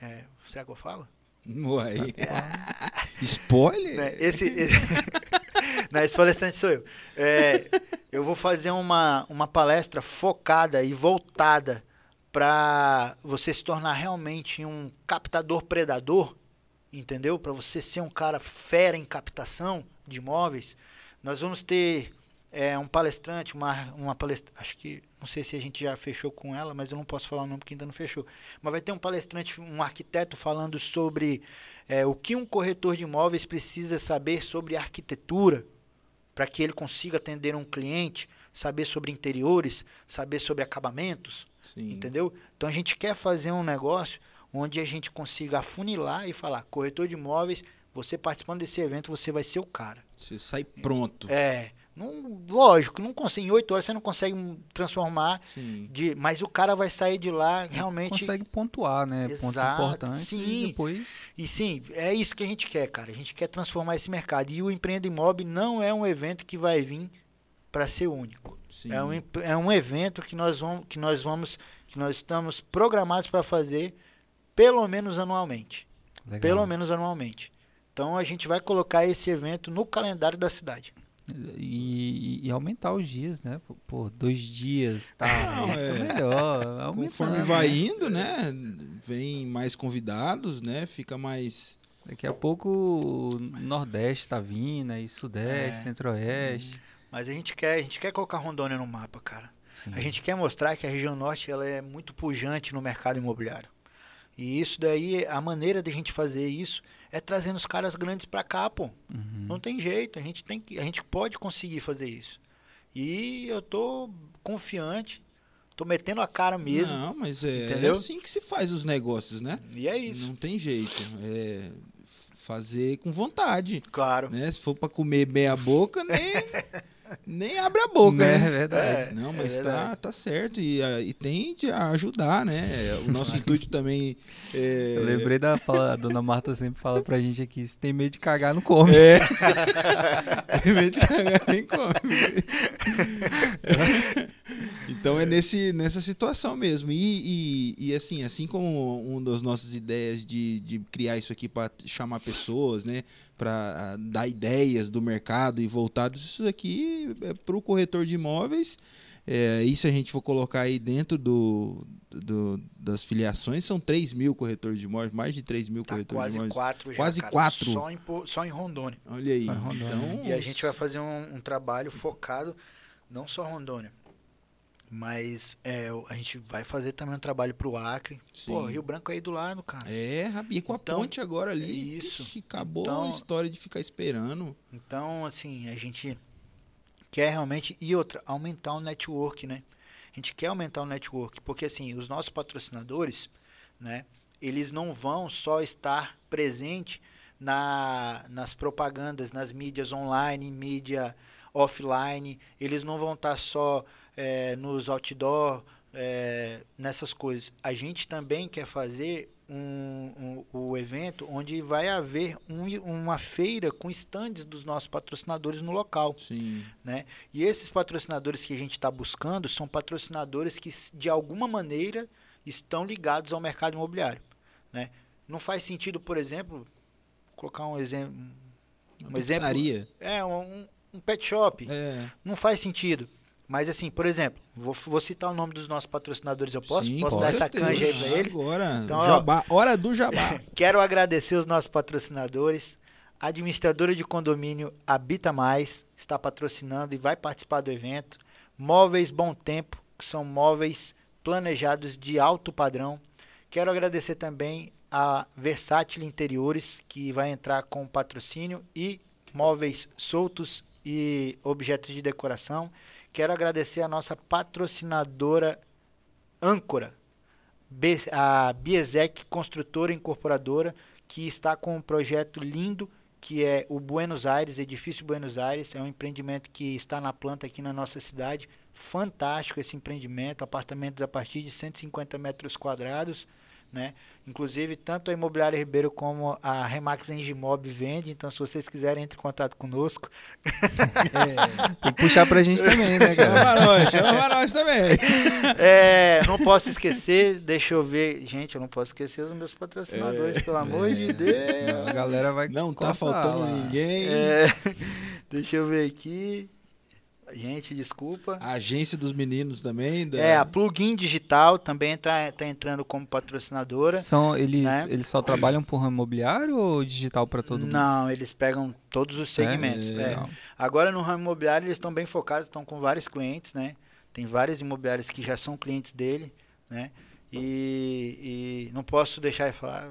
é, será que eu falo? Uai. Spoiler? né? Esse, esse... Não, esse palestrante sou eu. É, eu vou fazer uma, uma palestra focada e voltada para você se tornar realmente um captador predador, entendeu? Para você ser um cara fera em captação de imóveis. Nós vamos ter é, um palestrante, uma, uma palestrante, acho que, não sei se a gente já fechou com ela, mas eu não posso falar o nome porque ainda não fechou. Mas vai ter um palestrante, um arquiteto falando sobre é, o que um corretor de imóveis precisa saber sobre arquitetura para que ele consiga atender um cliente, saber sobre interiores, saber sobre acabamentos, Sim. entendeu? Então a gente quer fazer um negócio onde a gente consiga afunilar e falar, corretor de imóveis, você participando desse evento, você vai ser o cara. Você sai pronto. É, não, lógico, não consegue, em oito horas você não consegue transformar, Sim. de, mas o cara vai sair de lá realmente... Consegue pontuar, né? Pontos Exato, importantes sim. e depois... E sim, é isso que a gente quer, cara. A gente quer transformar esse mercado. E o Empreenda Imob não é um evento que vai vir para ser único. Sim. É um, é um evento que nós vamos, que nós vamos, que nós estamos programados para fazer pelo menos anualmente. Legal. Pelo menos anualmente. Então a gente vai colocar esse evento no calendário da cidade. E, e aumentar os dias, né? Pô, Pô, dois dias, tá? Não, é. melhor. aumentando, Conforme né? vai indo, né? Vem mais convidados, né? Fica mais. Daqui a pouco o Nordeste tá vindo, aí Sudeste, É. Centro-Oeste. Mas a gente quer, a gente quer colocar Rondônia no mapa, cara. Sim. A gente quer mostrar que a região norte ela é muito pujante no mercado imobiliário. E isso daí, a maneira de a gente fazer isso é trazendo os caras grandes para cá, pô. Uhum. Não tem jeito, a gente tem que, a gente pode conseguir fazer isso. E eu tô confiante, tô metendo a cara mesmo. Não, mas é, Entendeu? é assim que se faz os negócios, né? E é isso. Não tem jeito. É fazer com vontade. Claro. Né? Se for para comer meia boca, nem, nem abre a boca. É né? verdade. É, Não, é mas tá, verdade. tá certo. E, ah, e tende a ajudar, né? O nosso intuito também. É... Eu lembrei da fala, a dona Marta sempre fala pra gente aqui, se tem medo de cagar, não come. É. Em vez de cagar, nem come. então é nesse, nessa situação mesmo. E, e, e, assim, assim como uma das nossas ideias de, de criar isso aqui para chamar pessoas, né? Para dar ideias do mercado e voltados, isso aqui é para o corretor de imóveis. É, isso a gente for colocar aí dentro do, do- das filiações, são 3 mil corretores de imóveis, mais de 3 mil Tá corretores quase de imóveis. quatro já. Quase cara. quatro. Só em, só em Rondônia. Olha aí. Rondônia. Então, E a gente vai fazer um, um trabalho focado, não só Rondônia, mas é, o- a gente vai fazer também um trabalho pro Acre. Pô, Sim. Rio Branco é aí do lado, cara. É, Rabi, com a Então, ponte agora ali. é isso. ixi, acabou Então- a história de ficar esperando. Então, assim, a gente quer realmente. E outra, aumentar o network, né? A gente quer aumentar o network, porque assim, os nossos patrocinadores, né? Eles não vão só estar presente na, nas propagandas, nas mídias online, mídia offline. Eles não vão estar só eh, nos outdoor, eh, nessas coisas. A gente também quer fazer um, um- o evento onde vai haver um- uma feira com estandes dos nossos patrocinadores no local. Sim. Né? E esses patrocinadores que a gente está buscando são patrocinadores que, de alguma maneira, estão ligados ao mercado imobiliário. Né? Não faz sentido, por exemplo, colocar um exemplo. Uma Um exemplo- pizzaria. É, um, um pet shop. É. Não faz sentido. Mas assim, por exemplo, vou, vou citar o nome dos nossos patrocinadores, eu posso? Sim, posso dar essa certeza. canja aí para eles? Agora, Então, ó. jabá, hora do jabá. Quero agradecer os nossos patrocinadores. A administradora de condomínio Habita Mais está patrocinando e vai participar do evento. Móveis Bom Tempo, que são móveis planejados de alto padrão. Quero agradecer também a Versátil Interiores, que vai entrar com patrocínio e móveis soltos e objetos de decoração. Quero agradecer a nossa patrocinadora Âncora, a Biesec Construtora Incorporadora, que está com um projeto lindo, que é o Buenos Aires, Edifício Buenos Aires. É um empreendimento que está na planta aqui na nossa cidade. Fantástico esse empreendimento, apartamentos a partir de 150 metros quadrados. Né? Inclusive, tanto a Imobiliária Ribeiro como a Remax Engimob vende, então se vocês quiserem, entre em contato conosco. Tem que puxar pra gente também, né, Chama cara? pra nós, chama nós também. É, não posso esquecer, deixa eu ver. Gente, eu não posso esquecer os meus patrocinadores, pelo amor de Deus. Senão a galera vai Não tá faltando lá. ninguém. É, deixa eu ver aqui. Gente, desculpa. A agência dos meninos também. Da... É, a Plugin Digital também está tá entrando como patrocinadora. São, eles, Né? eles só trabalham por ramo imobiliário ou digital para todo mundo? Não, eles pegam todos os segmentos. É, é. Agora no ramo imobiliário eles estão bem focados, estão com vários clientes, né? Tem várias imobiliárias que já são clientes dele, né? E, e não posso deixar de falar,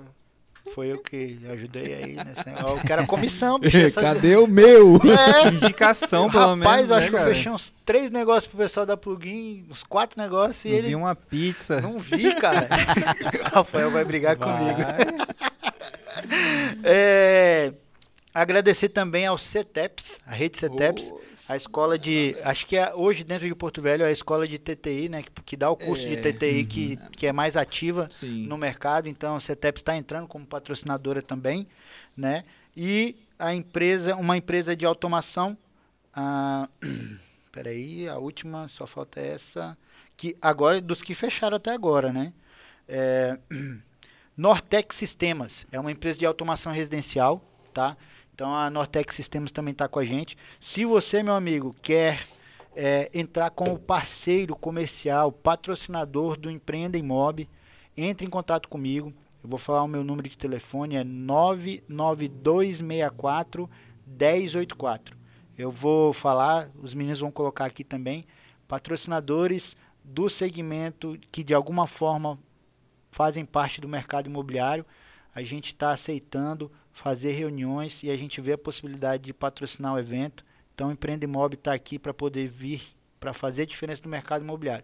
foi eu que ajudei aí nesse negócio. Eu quero a comissão, bicho. essa- Cadê o meu? É, Indicação, pelo menos. Rapaz, eu acho né, que eu cara? fechei uns três negócios pro pessoal da Plugin, uns quatro negócios, e Não eles vi uma pizza. não vi, cara. Rafael vai brigar Vai. comigo. É, agradecer também ao CETEPS, a rede CETEPS, a escola de. Acho que é, hoje dentro de Porto Velho é a escola de TTI, né? Que, que dá o curso de É, TTI que, que é mais ativa Sim. no mercado, então a CETEPS está entrando como patrocinadora também, né? E a empresa, uma empresa de automação, a, peraí, a última, só falta essa, que agora dos que fecharam até agora, né? É, Nortec Sistemas, é uma empresa de automação residencial, tá? Então a Nortec Sistemas também está com a gente. Se você, meu amigo, quer é, entrar como parceiro comercial, patrocinador do Empreenda Imob, entre em contato comigo. Eu vou falar o meu número de telefone, é 99264 1084. Eu vou falar, os meninos vão colocar aqui também, patrocinadores do segmento que de alguma forma fazem parte do mercado imobiliário. A gente está aceitando fazer reuniões e a gente vê a possibilidade de patrocinar o evento. Então, o Empreenda Imob está aqui para poder vir para fazer diferença no mercado imobiliário.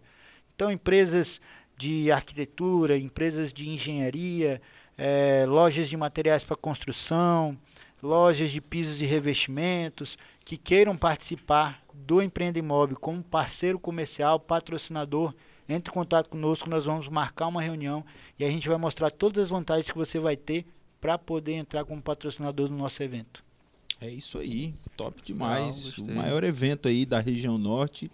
Então, empresas de arquitetura, empresas de engenharia, eh, lojas de materiais para construção, lojas de pisos e revestimentos, que queiram participar do Empreenda Imob como parceiro comercial, patrocinador, entre em contato conosco, nós vamos marcar uma reunião e a gente vai mostrar todas as vantagens que você vai ter para poder entrar como patrocinador do nosso evento. É isso aí, top demais. Não, o maior evento aí da região norte.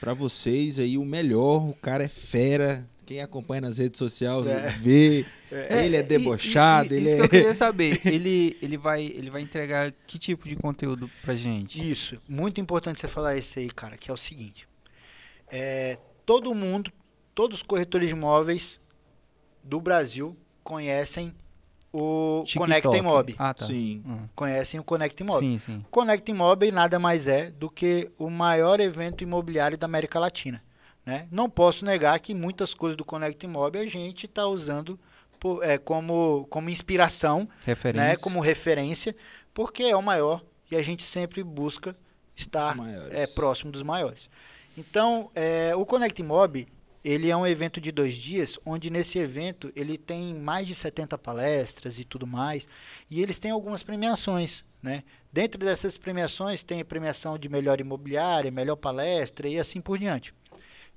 Pra vocês aí, o melhor. O cara é fera. Quem acompanha nas redes sociais É. vê. É, ele é debochado, e- e- ele isso é. que eu queria saber. Ele, ele, vai, ele vai entregar que tipo de conteúdo pra gente? Isso, muito importante você falar isso aí, cara, que é o seguinte. É, todo mundo, todos os corretores de imóveis do Brasil conhecem o. Conecta Imob. Ah, tá. Sim. Hum. Conhecem o Conecta Imob. Sim, sim. O Imob nada mais é do que o maior evento imobiliário da América Latina. Né? Não posso negar que muitas coisas do Conecta Imob a gente está usando po- é, como, como inspiração, Referência. né? como referência, porque é o maior e a gente sempre busca estar é, próximo dos maiores. Então, é, o Connect Mob, ele é um evento de dois dias, onde nesse evento ele tem mais de 70 palestras e tudo mais, e eles têm algumas premiações, né? Dentro dessas premiações tem a premiação de melhor imobiliária, melhor palestra e assim por diante.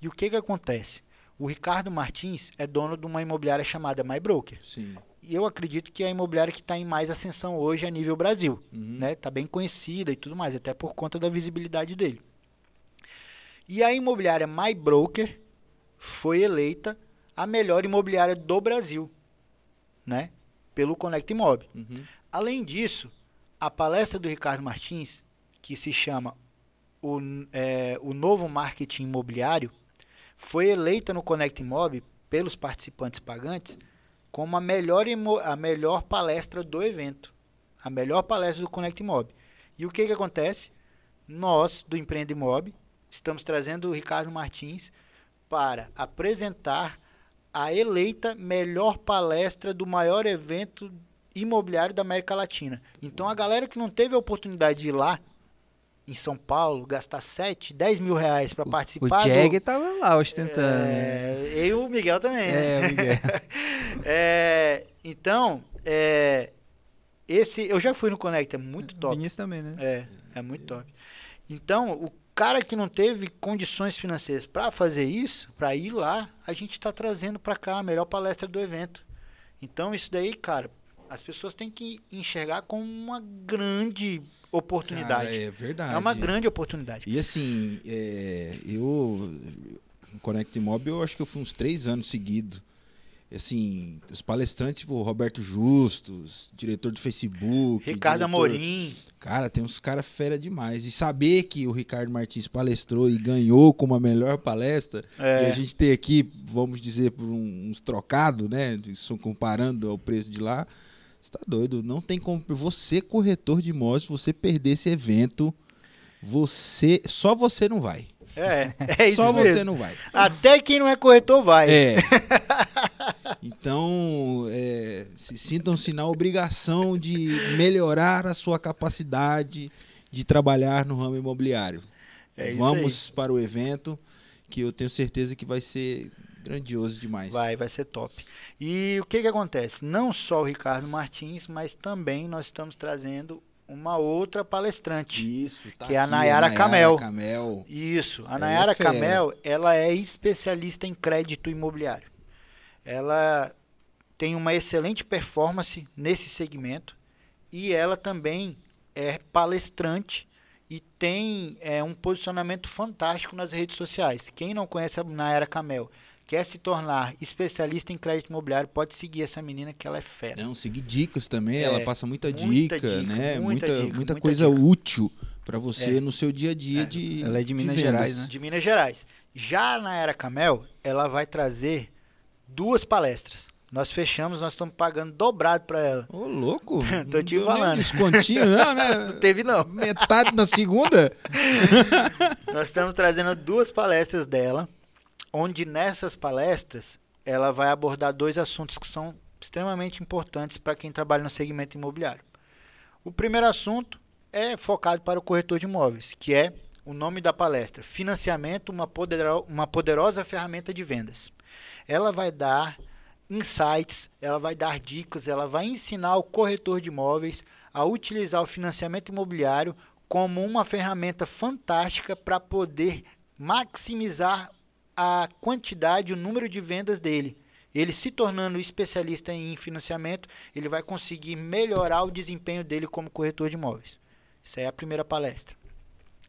E o que que acontece? O Ricardo Martins é dono de uma imobiliária chamada MyBroker. Sim. E eu acredito que é a imobiliária que está em mais ascensão hoje a nível Brasil Uhum. né? Tá bem conhecida e tudo mais, até por conta da visibilidade dele. E a imobiliária My Broker foi eleita a melhor imobiliária do Brasil, né? Pelo Connect Imob. Uhum. Além disso, a palestra do Ricardo Martins, que se chama o, é, o Novo Marketing Imobiliário, foi eleita no Connect Imob pelos participantes pagantes como a melhor, a melhor palestra do evento. A melhor palestra do Connect Imob. E o que, que acontece? Nós, do Empreende Imob, estamos trazendo o Ricardo Martins para apresentar a eleita melhor palestra do maior evento imobiliário da América Latina. Então a galera que não teve a oportunidade de ir lá em São Paulo, gastar 7, 10 mil reais para O participar. do- Jag tava lá ostentando. É, e o Miguel também. né? É, Miguel. É, então, é, esse eu já fui no Connect, é muito top. Vinícius também, né? É, é muito top. Então, o cara que não teve condições financeiras para fazer isso, para ir lá, a gente está trazendo para cá a melhor palestra do evento. Então, isso daí, cara, as pessoas têm que enxergar como uma grande oportunidade. Cara, é verdade. é uma grande oportunidade. E assim, é, eu. Connect Mob, eu acho que eu fui uns três anos seguidos. Assim, os palestrantes, tipo Roberto Justus, diretor do Facebook. Ricardo diretor... Amorim. Cara, tem uns caras fera demais. E saber que o Ricardo Martins palestrou e ganhou como a melhor palestra, É. e a gente tem aqui, vamos dizer, por uns trocados, né? Comparando ao preço de lá. Você tá doido? Não tem como. Você, corretor de imóveis, você perder esse evento, você. Só você não vai. É, é isso só mesmo. você não vai. Até quem não é corretor vai. É. Então, é, se sintam-se na obrigação de melhorar a sua capacidade de trabalhar no ramo imobiliário. É Vamos para o evento, que eu tenho certeza que vai ser grandioso demais. Vai, vai ser top. E o que que acontece? Não só o Ricardo Martins, mas também nós estamos trazendo uma outra palestrante. Isso, tá Que é a aqui, Nayara Camel. Camel. Isso, a Ela Nayara é fera. Camel, ela é especialista em crédito imobiliário. Ela tem uma excelente performance nesse segmento e ela também é palestrante e tem é, um posicionamento fantástico nas redes sociais. Quem não conhece a Nayara Camel, quer se tornar especialista em crédito imobiliário, pode seguir essa menina que ela é fera. Não, seguir dicas também, É, ela passa muita, muita dica, dica, né? muita Muita, dica, muita coisa dica. útil para você É. no seu dia a dia de ela é de Minas vendas. Gerais, né? de Minas Gerais. Já na Era Camel, ela vai trazer duas palestras. Nós fechamos, nós estamos pagando dobrado para ela. Ô, louco. Tô Não te um falando. descontinho, não, né? Não teve não. Metade na segunda? Nós estamos trazendo duas palestras dela, onde nessas palestras ela vai abordar dois assuntos que são extremamente importantes para quem trabalha no segmento imobiliário. O primeiro assunto é focado para o corretor de imóveis, que é o nome da palestra: Financiamento, uma poderosa ferramenta de vendas. Ela vai dar insights, ela vai dar dicas, ela vai ensinar o corretor de imóveis a utilizar o financiamento imobiliário como uma ferramenta fantástica para poder maximizar a quantidade, o número de vendas dele. Ele se tornando especialista em financiamento, ele vai conseguir melhorar o desempenho dele como corretor de imóveis. Essa é a primeira palestra.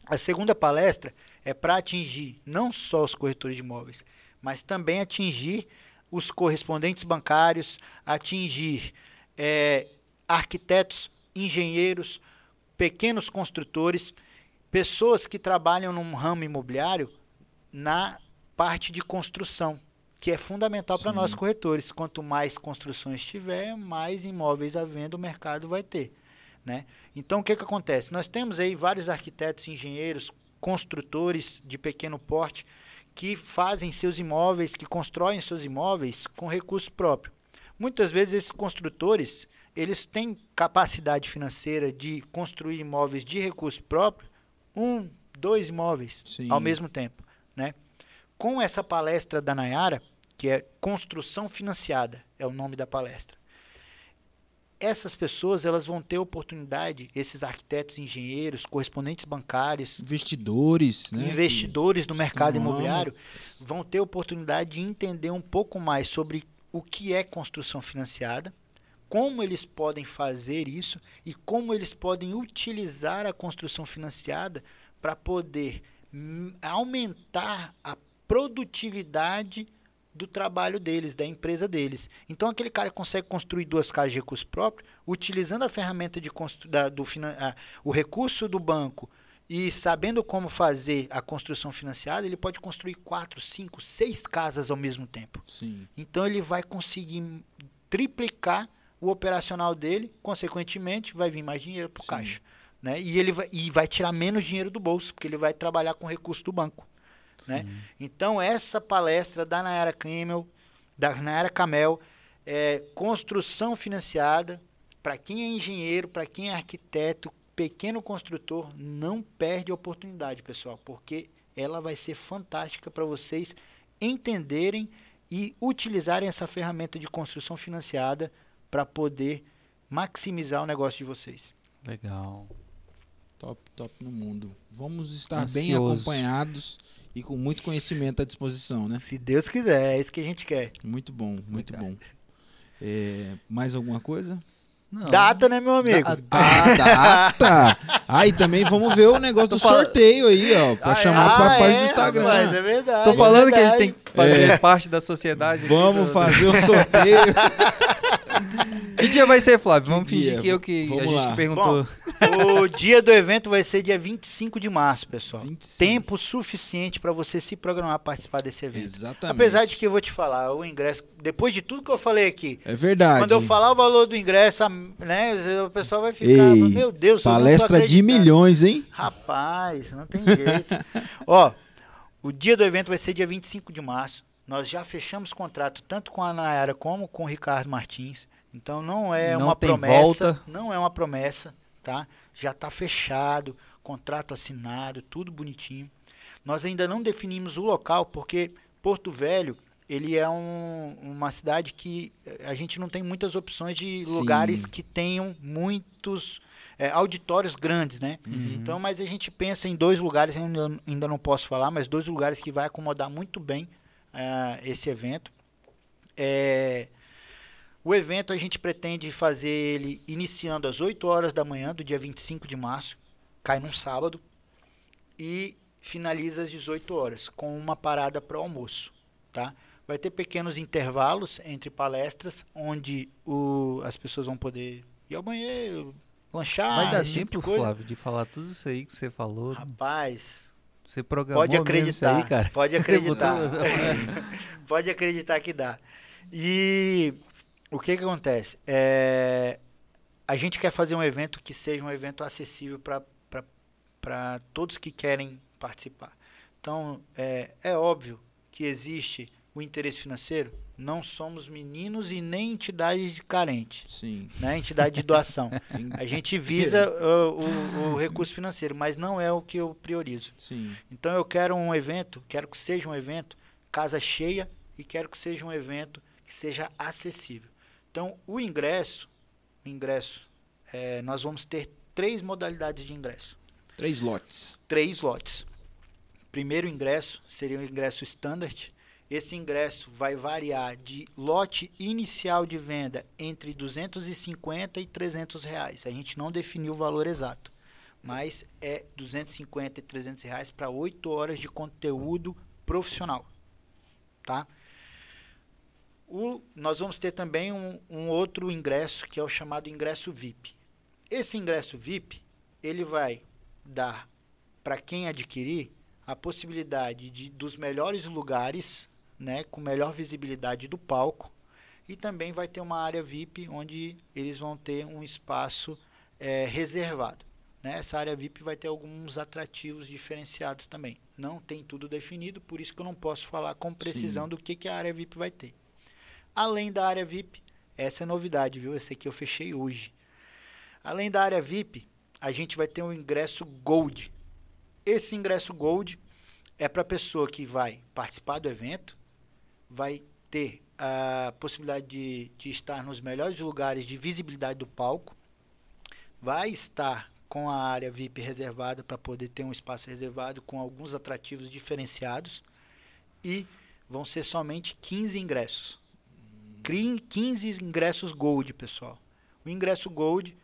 A segunda palestra é para atingir não só os corretores de imóveis, mas também atingir os correspondentes bancários, atingir eh, arquitetos, engenheiros, pequenos construtores, pessoas que trabalham num ramo imobiliário na parte de construção, que é fundamental para nós corretores. Quanto mais construções tiver, mais imóveis à venda o mercado vai ter. Né? Então, o que, que acontece? Nós temos aí vários arquitetos, engenheiros, construtores de pequeno porte que fazem seus imóveis, que constroem seus imóveis com recurso próprio. Muitas vezes esses construtores, eles têm capacidade financeira de construir imóveis de recurso próprio, um, dois imóveis Sim. ao mesmo tempo, né? Com essa palestra da Nayara, que é Construção Financiada, é o nome da palestra. Essas pessoas, elas vão ter oportunidade, esses arquitetos, engenheiros, correspondentes bancários, Investidores, né? investidores do mercado estão imobiliário vão ter oportunidade de entender um pouco mais sobre o que é construção financiada, como eles podem fazer isso e como eles podem utilizar a construção financiada para poder hum, aumentar a produtividade do trabalho deles, da empresa deles. Então aquele cara consegue construir duas casas de recurso próprio, utilizando a ferramenta de constru- da, do finan- a- o recurso do banco e sabendo como fazer a construção financiada, ele pode construir quatro, cinco, seis casas ao mesmo tempo. Sim. Então ele vai conseguir triplicar o operacional dele, consequentemente vai vir mais dinheiro para o caixa. Né? E ele vai, e vai tirar menos dinheiro do bolso, porque ele vai trabalhar com recurso do banco. Né? Então essa palestra da Nayara Camel, da Nayara Camel, é construção financiada, para quem é engenheiro, para quem é arquiteto, pequeno construtor, não perde a oportunidade, pessoal, porque ela vai ser fantástica para vocês entenderem e utilizarem essa ferramenta de construção financiada para poder maximizar o negócio de vocês. Legal. Top, top no mundo. Vamos estar bem acompanhados e com muito conhecimento à disposição, né? Se Deus quiser, é isso que a gente quer. Muito bom, muito Legal. bom. É, mais alguma coisa? Não. Data, né, meu amigo? Da- Ah, data! Ah, e também vamos ver o negócio do falando- sorteio aí, ó. Pra Ah, é? chamar pra Ah, página é, do Instagram. rapaz, é verdade. Tô falando é que ele verdade. tem que fazer parte da sociedade. Vamos do- fazer o sorteio. Dia vai ser, Flávio? Vamos Que fingir dia? que eu que Vamos a gente lá. perguntou. O dia do evento vai ser dia 25 de março, pessoal. 25. Tempo suficiente para você se programar para participar desse evento. Exatamente. Apesar de que eu vou te falar, o ingresso, depois de tudo que eu falei aqui, É verdade. quando eu falar o valor do ingresso, a- né, o pessoal vai ficar, Ei, meu Deus, Palestra de acreditando." milhões, hein? Rapaz, não tem jeito. Ó, o dia do evento vai ser dia 25 de março. Nós já fechamos contrato tanto com a Nayara como com o Ricardo Martins. Então não é Não uma tem promessa. volta. Não é uma promessa, tá? Já está fechado, contrato assinado, tudo bonitinho. Nós ainda não definimos o local porque Porto Velho ele é um- uma cidade que eh, a gente não tem muitas opções de Sim. lugares que tenham muitos eh, auditórios grandes, né? Uhum. Então, mas a gente pensa em dois lugares, ainda, ainda não posso falar, mas dois lugares que vai acomodar muito bem ah, esse evento. É, o evento a gente pretende fazer ele iniciando às 8 horas da manhã do dia 25 de março, cai num sábado, e finaliza às 18 horas, com uma parada para o almoço. Tá? Vai ter pequenos intervalos entre palestras, onde o, as pessoas vão poder ir ao banheiro, lanchar, Vai dar tipo tempo, de coisa. Flávio, de falar tudo isso aí que você falou. Rapaz, Você programou pode acreditar. aí, cara. Pode acreditar. Pode acreditar que dá. E o que, que acontece? É, a gente quer fazer um evento que seja um evento acessível para todos que querem participar. Então, é, é óbvio que existe o interesse financeiro. Não somos meninos e nem entidade de carente, Sim. né? entidade de doação. A gente visa uh, o, o recurso financeiro, mas não é o que eu priorizo. Sim. Então eu quero um evento, quero que seja um evento casa cheia e quero que seja um evento que seja acessível. Então o ingresso, o ingresso, é, nós vamos ter três modalidades de ingresso, Três lotes. três lotes. Primeiro ingresso seria o ingresso standard. Esse ingresso vai variar de lote inicial de venda entre 250 e 300 reais. A gente não definiu o valor exato, mas é 250 e 300 reais para 8 horas de conteúdo profissional, tá? O, nós vamos ter também um, um outro ingresso que é o chamado ingresso VIP. Esse ingresso VIP ele vai dar para quem adquirir a possibilidade de dos melhores lugares, né, com melhor visibilidade do palco, e também vai ter uma área VIP onde eles vão ter um espaço eh, reservado. Né? Essa área VIP vai ter alguns atrativos diferenciados também. Não tem tudo definido, por isso que eu não posso falar com precisão Sim. do que, que a área VIP vai ter. Além da área VIP, essa é novidade, viu? Esse aqui eu fechei hoje. Além da área VIP, a gente vai ter um ingresso Gold. Esse ingresso Gold é para a pessoa que vai participar do evento, vai ter a possibilidade de, de estar nos melhores lugares de visibilidade do palco, vai estar com a área VIP reservada para poder ter um espaço reservado com alguns atrativos diferenciados e vão ser somente 15 ingressos. Criem 15 ingressos Gold, pessoal. O ingresso Gold,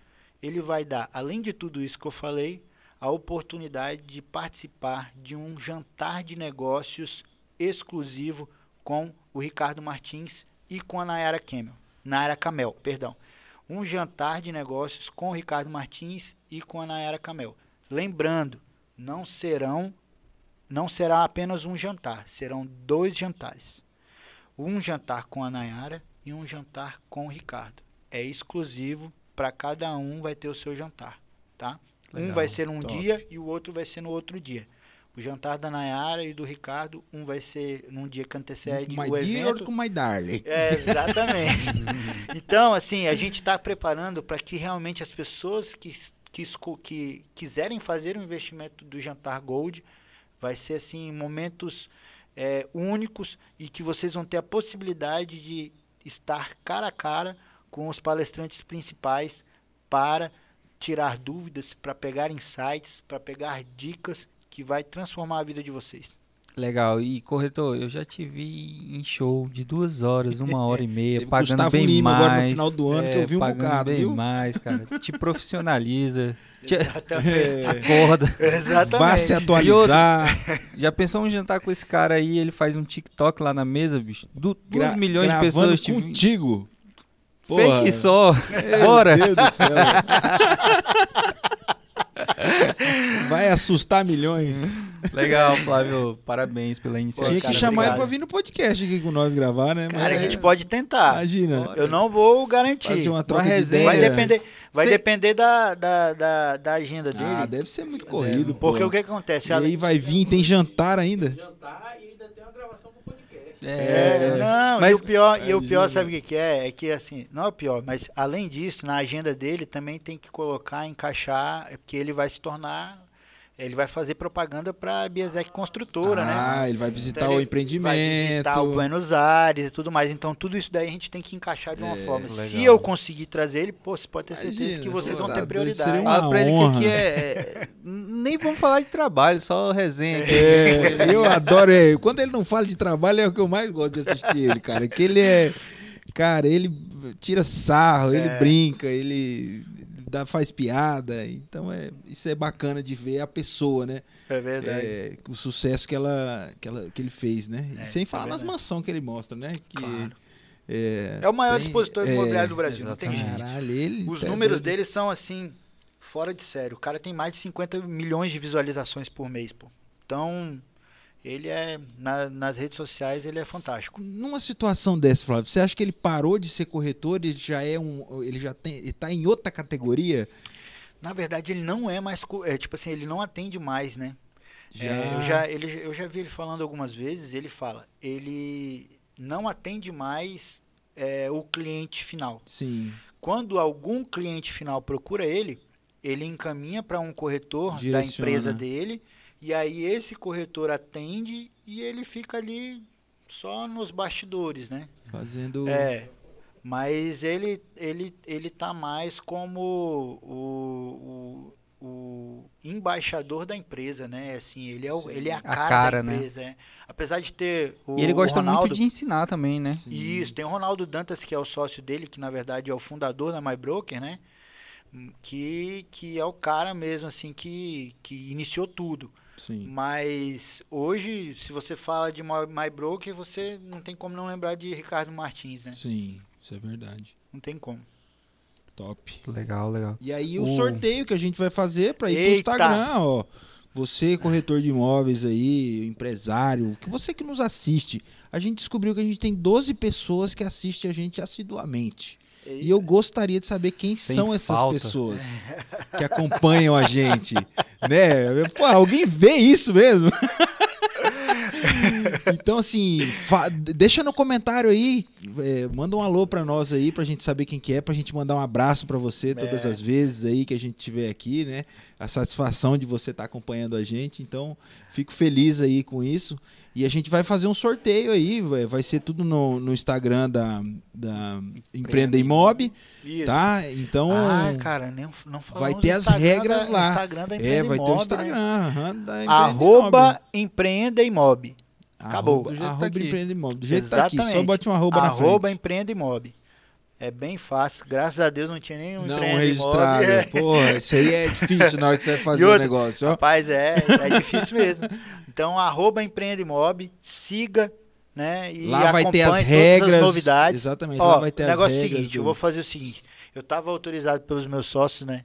ele vai dar, além de tudo isso que eu falei, a oportunidade de participar de um jantar de negócios exclusivo com o Ricardo Martins e com a Nayara Camel. Nayara Camel, perdão. Um jantar de negócios com o Ricardo Martins e com a Nayara Camel. Lembrando, não serão não será apenas um jantar, serão dois jantares. Um jantar com a Nayara e um jantar com o Ricardo. É exclusivo para cada um vai ter o seu jantar, tá? um Legal, vai ser um top. dia e o outro vai ser no outro dia. O jantar da Nayara e do Ricardo, um vai ser num dia que antecede my o dear, evento. outro com my darling. É, exatamente. então, assim, a gente está preparando para que realmente as pessoas que, que, que quiserem fazer o investimento do Jantar Gold, vai ser assim, momentos é, únicos e que vocês vão ter a possibilidade de estar cara a cara com os palestrantes principais para tirar dúvidas, para pegar insights, para pegar dicas que vai transformar a vida de vocês. Legal. E, corretor, eu já te vi em show de duas horas, uma hora e meia, pagando Gustavo bem Lima mais. agora no final do ano, que eu vi um pagando bocado, bem viu? mais, cara. Te profissionaliza, te Exatamente. acorda. Exatamente. Vá se atualizar. Já pensou um jantar com esse cara aí, ele faz um TikTok lá na mesa, bicho? Du duas gra- milhões de pessoas te contigo. Porra. Fake só. Meu Bora. Deus do céu. Vai assustar milhões. Legal, Flávio. Parabéns pela iniciativa. Tinha que cara, chamar ele obrigado. pra vir no podcast aqui com nós gravar, né? Cara, a Mas, gente pode tentar. Imagina. Bora. Eu não vou garantir. Fazer uma troca de resenha. Vai depender, vai Cê- depender da, da, da, da agenda dele. Ah, deve ser muito corrido. pô. porque o que acontece? E aí vai vir, tem jantar ainda. jantar e ainda tem uma gravação pro podcast. É, não, Mas- e o pior, e o pior sabe o que, que é? É que assim, não é o pior, mas além disso, na agenda dele também tem que colocar, encaixar, é porque ele vai se tornar, ele vai fazer propaganda para a Biesec Construtora, né? Ah, ele vai visitar Então, o ele empreendimento. Vai visitar o Buenos Aires e tudo mais. Então, tudo isso daí a gente tem que encaixar de uma forma. Se legal. eu conseguir trazer ele, pô, você pode ter certeza Imagina, que vocês vão ter prioridade. seria uma Fala pra ele que honra. aqui é, é- Nem vamos falar de trabalho, só resenha aqui. É, eu adoro ele. Quando ele não fala de trabalho, é o que eu mais gosto de assistir ele, cara. Que ele é. Cara, ele tira sarro, ele É. brinca, ele dá, faz piada. Então, é, isso é bacana de ver a pessoa, né? É verdade. É, o sucesso que, ela, que, ela, que ele fez, né? É, e sem é falar nas verdade. mansões que ele mostra, né? Que, Claro. é, É o maior tem- dispositor é, imobiliário do Brasil, não tem exatamente. jeito. Caralho, ele. Os tá números doido. dele são assim, fora de sério. O cara tem mais de 50 milhões de visualizações por mês, pô. Então, ele é. na- nas redes sociais, ele é fantástico. Numa situação dessa, Flávio, você acha que ele parou de ser corretor? Ele já é um. Ele já tem. Ele tá em outra categoria? Na verdade, ele não é mais. É, tipo assim, ele não atende mais, né? Já. É, eu, já, ele, eu já vi ele falando algumas vezes, ele fala, ele não atende mais é, o cliente final. Sim. Quando algum cliente final procura ele, ele encaminha para um corretor da Direciona. empresa dele, e aí esse corretor atende e ele fica ali só nos bastidores, né? Fazendo. É, mas ele, ele, ele tá mais como o, o, o embaixador da empresa, né? Assim, ele é, o, ele é a cara, cara, da né? empresa. é. Apesar de ter o E ele gosta Ronaldo, muito de ensinar também, né? Isso, tem o Ronaldo Dantas, que é o sócio dele, que na verdade é o fundador da MyBroker, né? Que, que é o cara mesmo, assim, que, que iniciou tudo. Sim. Mas hoje, se você fala de My- MyBroker, você não tem como não lembrar de Ricardo Martins, né? Sim, isso é verdade. Não tem como. Top. Legal, legal. E aí o Uh. sorteio que a gente vai fazer para ir pro Eita. Instagram, ó. Você, corretor de imóveis aí, empresário, que você que nos assiste, a gente descobriu que a gente tem 12 pessoas que assistem a gente assiduamente. E eu gostaria de saber quem Sem são essas falta. pessoas que acompanham a gente, né? Pô, alguém vê isso mesmo? então, assim, deixa no comentário aí, é, manda um alô pra nós aí, pra gente saber quem que é, pra gente mandar um abraço pra você todas É. as vezes aí que a gente tiver aqui, né? A satisfação de você estar acompanhando a gente. Então, fico feliz aí com isso. E a gente vai fazer um sorteio aí, vai, ser tudo no, no Instagram da, da Empreenda Imob, Isso. tá? Então, Ah, cara, nem, não vai ter as regras da- lá. Instagram da é, vai ter o Imob, Instagram Né? da Empreenda Arroba Imob. Empreenda Imob. Acabou. Arroba, Do jeito que tá arroba aqui. Empreenda Imob. Do jeito que tá aqui, só bote um arroba, Arroba na frente. Empreenda Imob. É bem fácil. Graças a Deus não tinha nenhum Não registrado. Imob. Porra, isso aí é difícil na hora que você vai fazer o outra, negócio, ó. Rapaz, é, é difícil mesmo. Então, arroba Empreenda Imob, siga, né? E Lá vai ter as acompanhe todas regras. as novidades. Exatamente, Ó, lá vai ter o as negócio é o regras. seguinte, eu do- vou fazer o seguinte. Eu estava autorizado pelos meus sócios, né?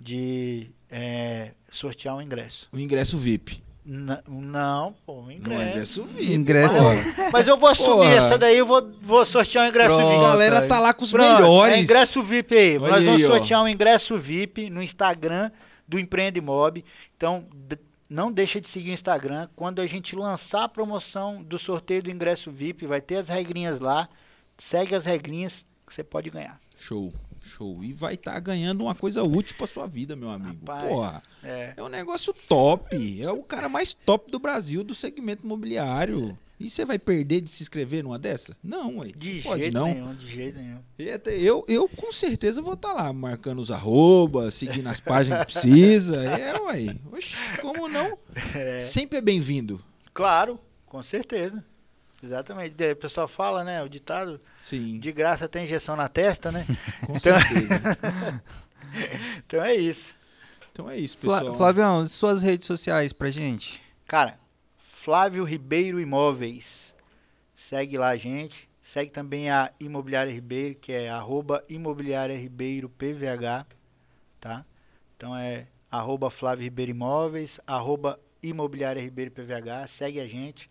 De é, sortear um ingresso. O ingresso VIP. N- não, pô, um Não é ingresso. ingresso VIP. Ingresso. porra. Mas eu vou assumir Porra. essa daí, eu vou, vou sortear um ingresso Pronto. A VIP. galera tá lá com os Pronto, melhores. É ingresso VIP aí. Olha Nós vamos aí, ó. sortear um ingresso VIP no Instagram do Empreende Imob. Então, não deixa de seguir o Instagram. Quando a gente lançar a promoção do sorteio do ingresso VIP, vai ter as regrinhas lá. Segue as regrinhas que você pode ganhar. Show, show. E vai estar ganhando uma coisa útil pra sua vida, meu amigo. Rapaz, Porra. É. É um negócio top. É o cara mais top do Brasil do segmento imobiliário. E você vai perder de se inscrever numa dessa? Não, ué. De Pode jeito não. nenhum, de jeito nenhum. Até Eu, eu com certeza vou estar lá marcando os arrobas, seguindo as páginas que precisa. É, ué. Oxi, como não? É. Sempre é bem-vindo. Claro, Com certeza. Exatamente. O pessoal fala, né? O ditado, Sim, de graça tem injeção na testa, né? com então- certeza. Então é isso. Então é isso, Fla- pessoal. Flavião, suas redes sociais pra gente. Cara, Flávio Ribeiro Imóveis. Segue lá a gente. Segue também a Imobiliária Ribeiro, que é arroba Imobiliária Ribeiro PVH, tá? Então é arroba Flávio Ribeiro Imóveis, arroba Imobiliária Ribeiro PVH. Segue a gente.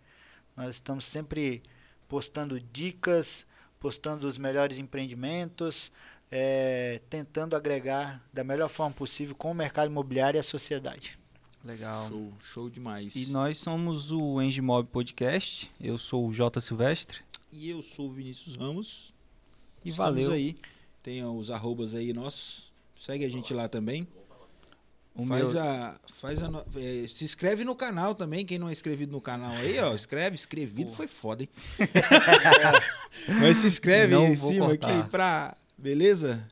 Nós estamos sempre postando dicas, postando os melhores empreendimentos, é, tentando agregar da melhor forma possível com o mercado imobiliário e a sociedade. Legal. Show, show demais. E nós somos o Engimob Podcast. Eu sou o Jota Silvestre. E eu sou o Vinícius Ramos. E Estamos valeu. aí. Tem os arrobas aí nossos. Segue a gente lá também. O faz meu- a. Faz a no- é, se inscreve no canal também. Quem não é inscrevido no canal aí, ó. Escreve, escrevido foi foda, hein? Mas se inscreve Não aí em cima cortar. aqui pra. Beleza?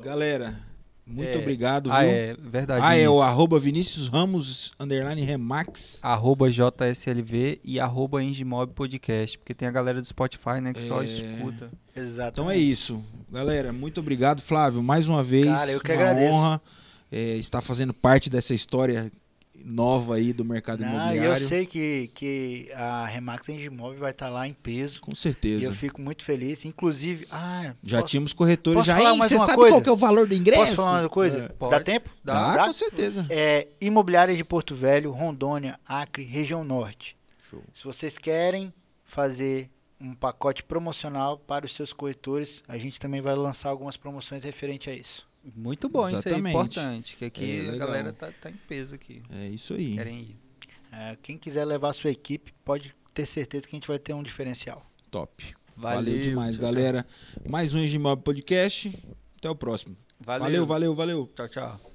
Galera, muito É. obrigado, Ah, viu? é verdade. Ah, é o arroba Vinícius Ramos, underline Remax. Arroba JSLV e arroba Engimob Podcast. Porque tem a galera do Spotify, né, que só É. escuta. Exatamente. Então é isso. Galera, muito obrigado, Flávio. Mais uma vez, Cara, eu que uma agradeço. honra é, estar fazendo parte dessa história nova aí do mercado Não, e imobiliário. eu sei que, que a Remax Engimóvel vai estar lá em peso. Com E certeza. eu fico muito feliz. Inclusive, ah, Já posso, tínhamos corretores posso já. falar mais você uma sabe coisa? qual que é o valor do ingresso? posso falar uma coisa? É. Pode. Dá tempo? Dá, Dá? com certeza. É Imobiliária de Porto Velho, Rondônia, Acre, região norte. Show. Se vocês querem fazer um pacote promocional para os seus corretores, a gente também vai lançar algumas promoções referente a isso. Muito bom, isso aí é Exatamente. importante. Que aqui É, a galera tá, tá em peso aqui. É isso aí. Querem ir. É, quem quiser levar a sua equipe, pode ter certeza que a gente vai ter um diferencial. Top. Valeu, Valeu, demais, tchau, tchau. galera. Mais um Engimob Podcast. Até o próximo. Valeu, valeu, valeu. valeu. Tchau, tchau.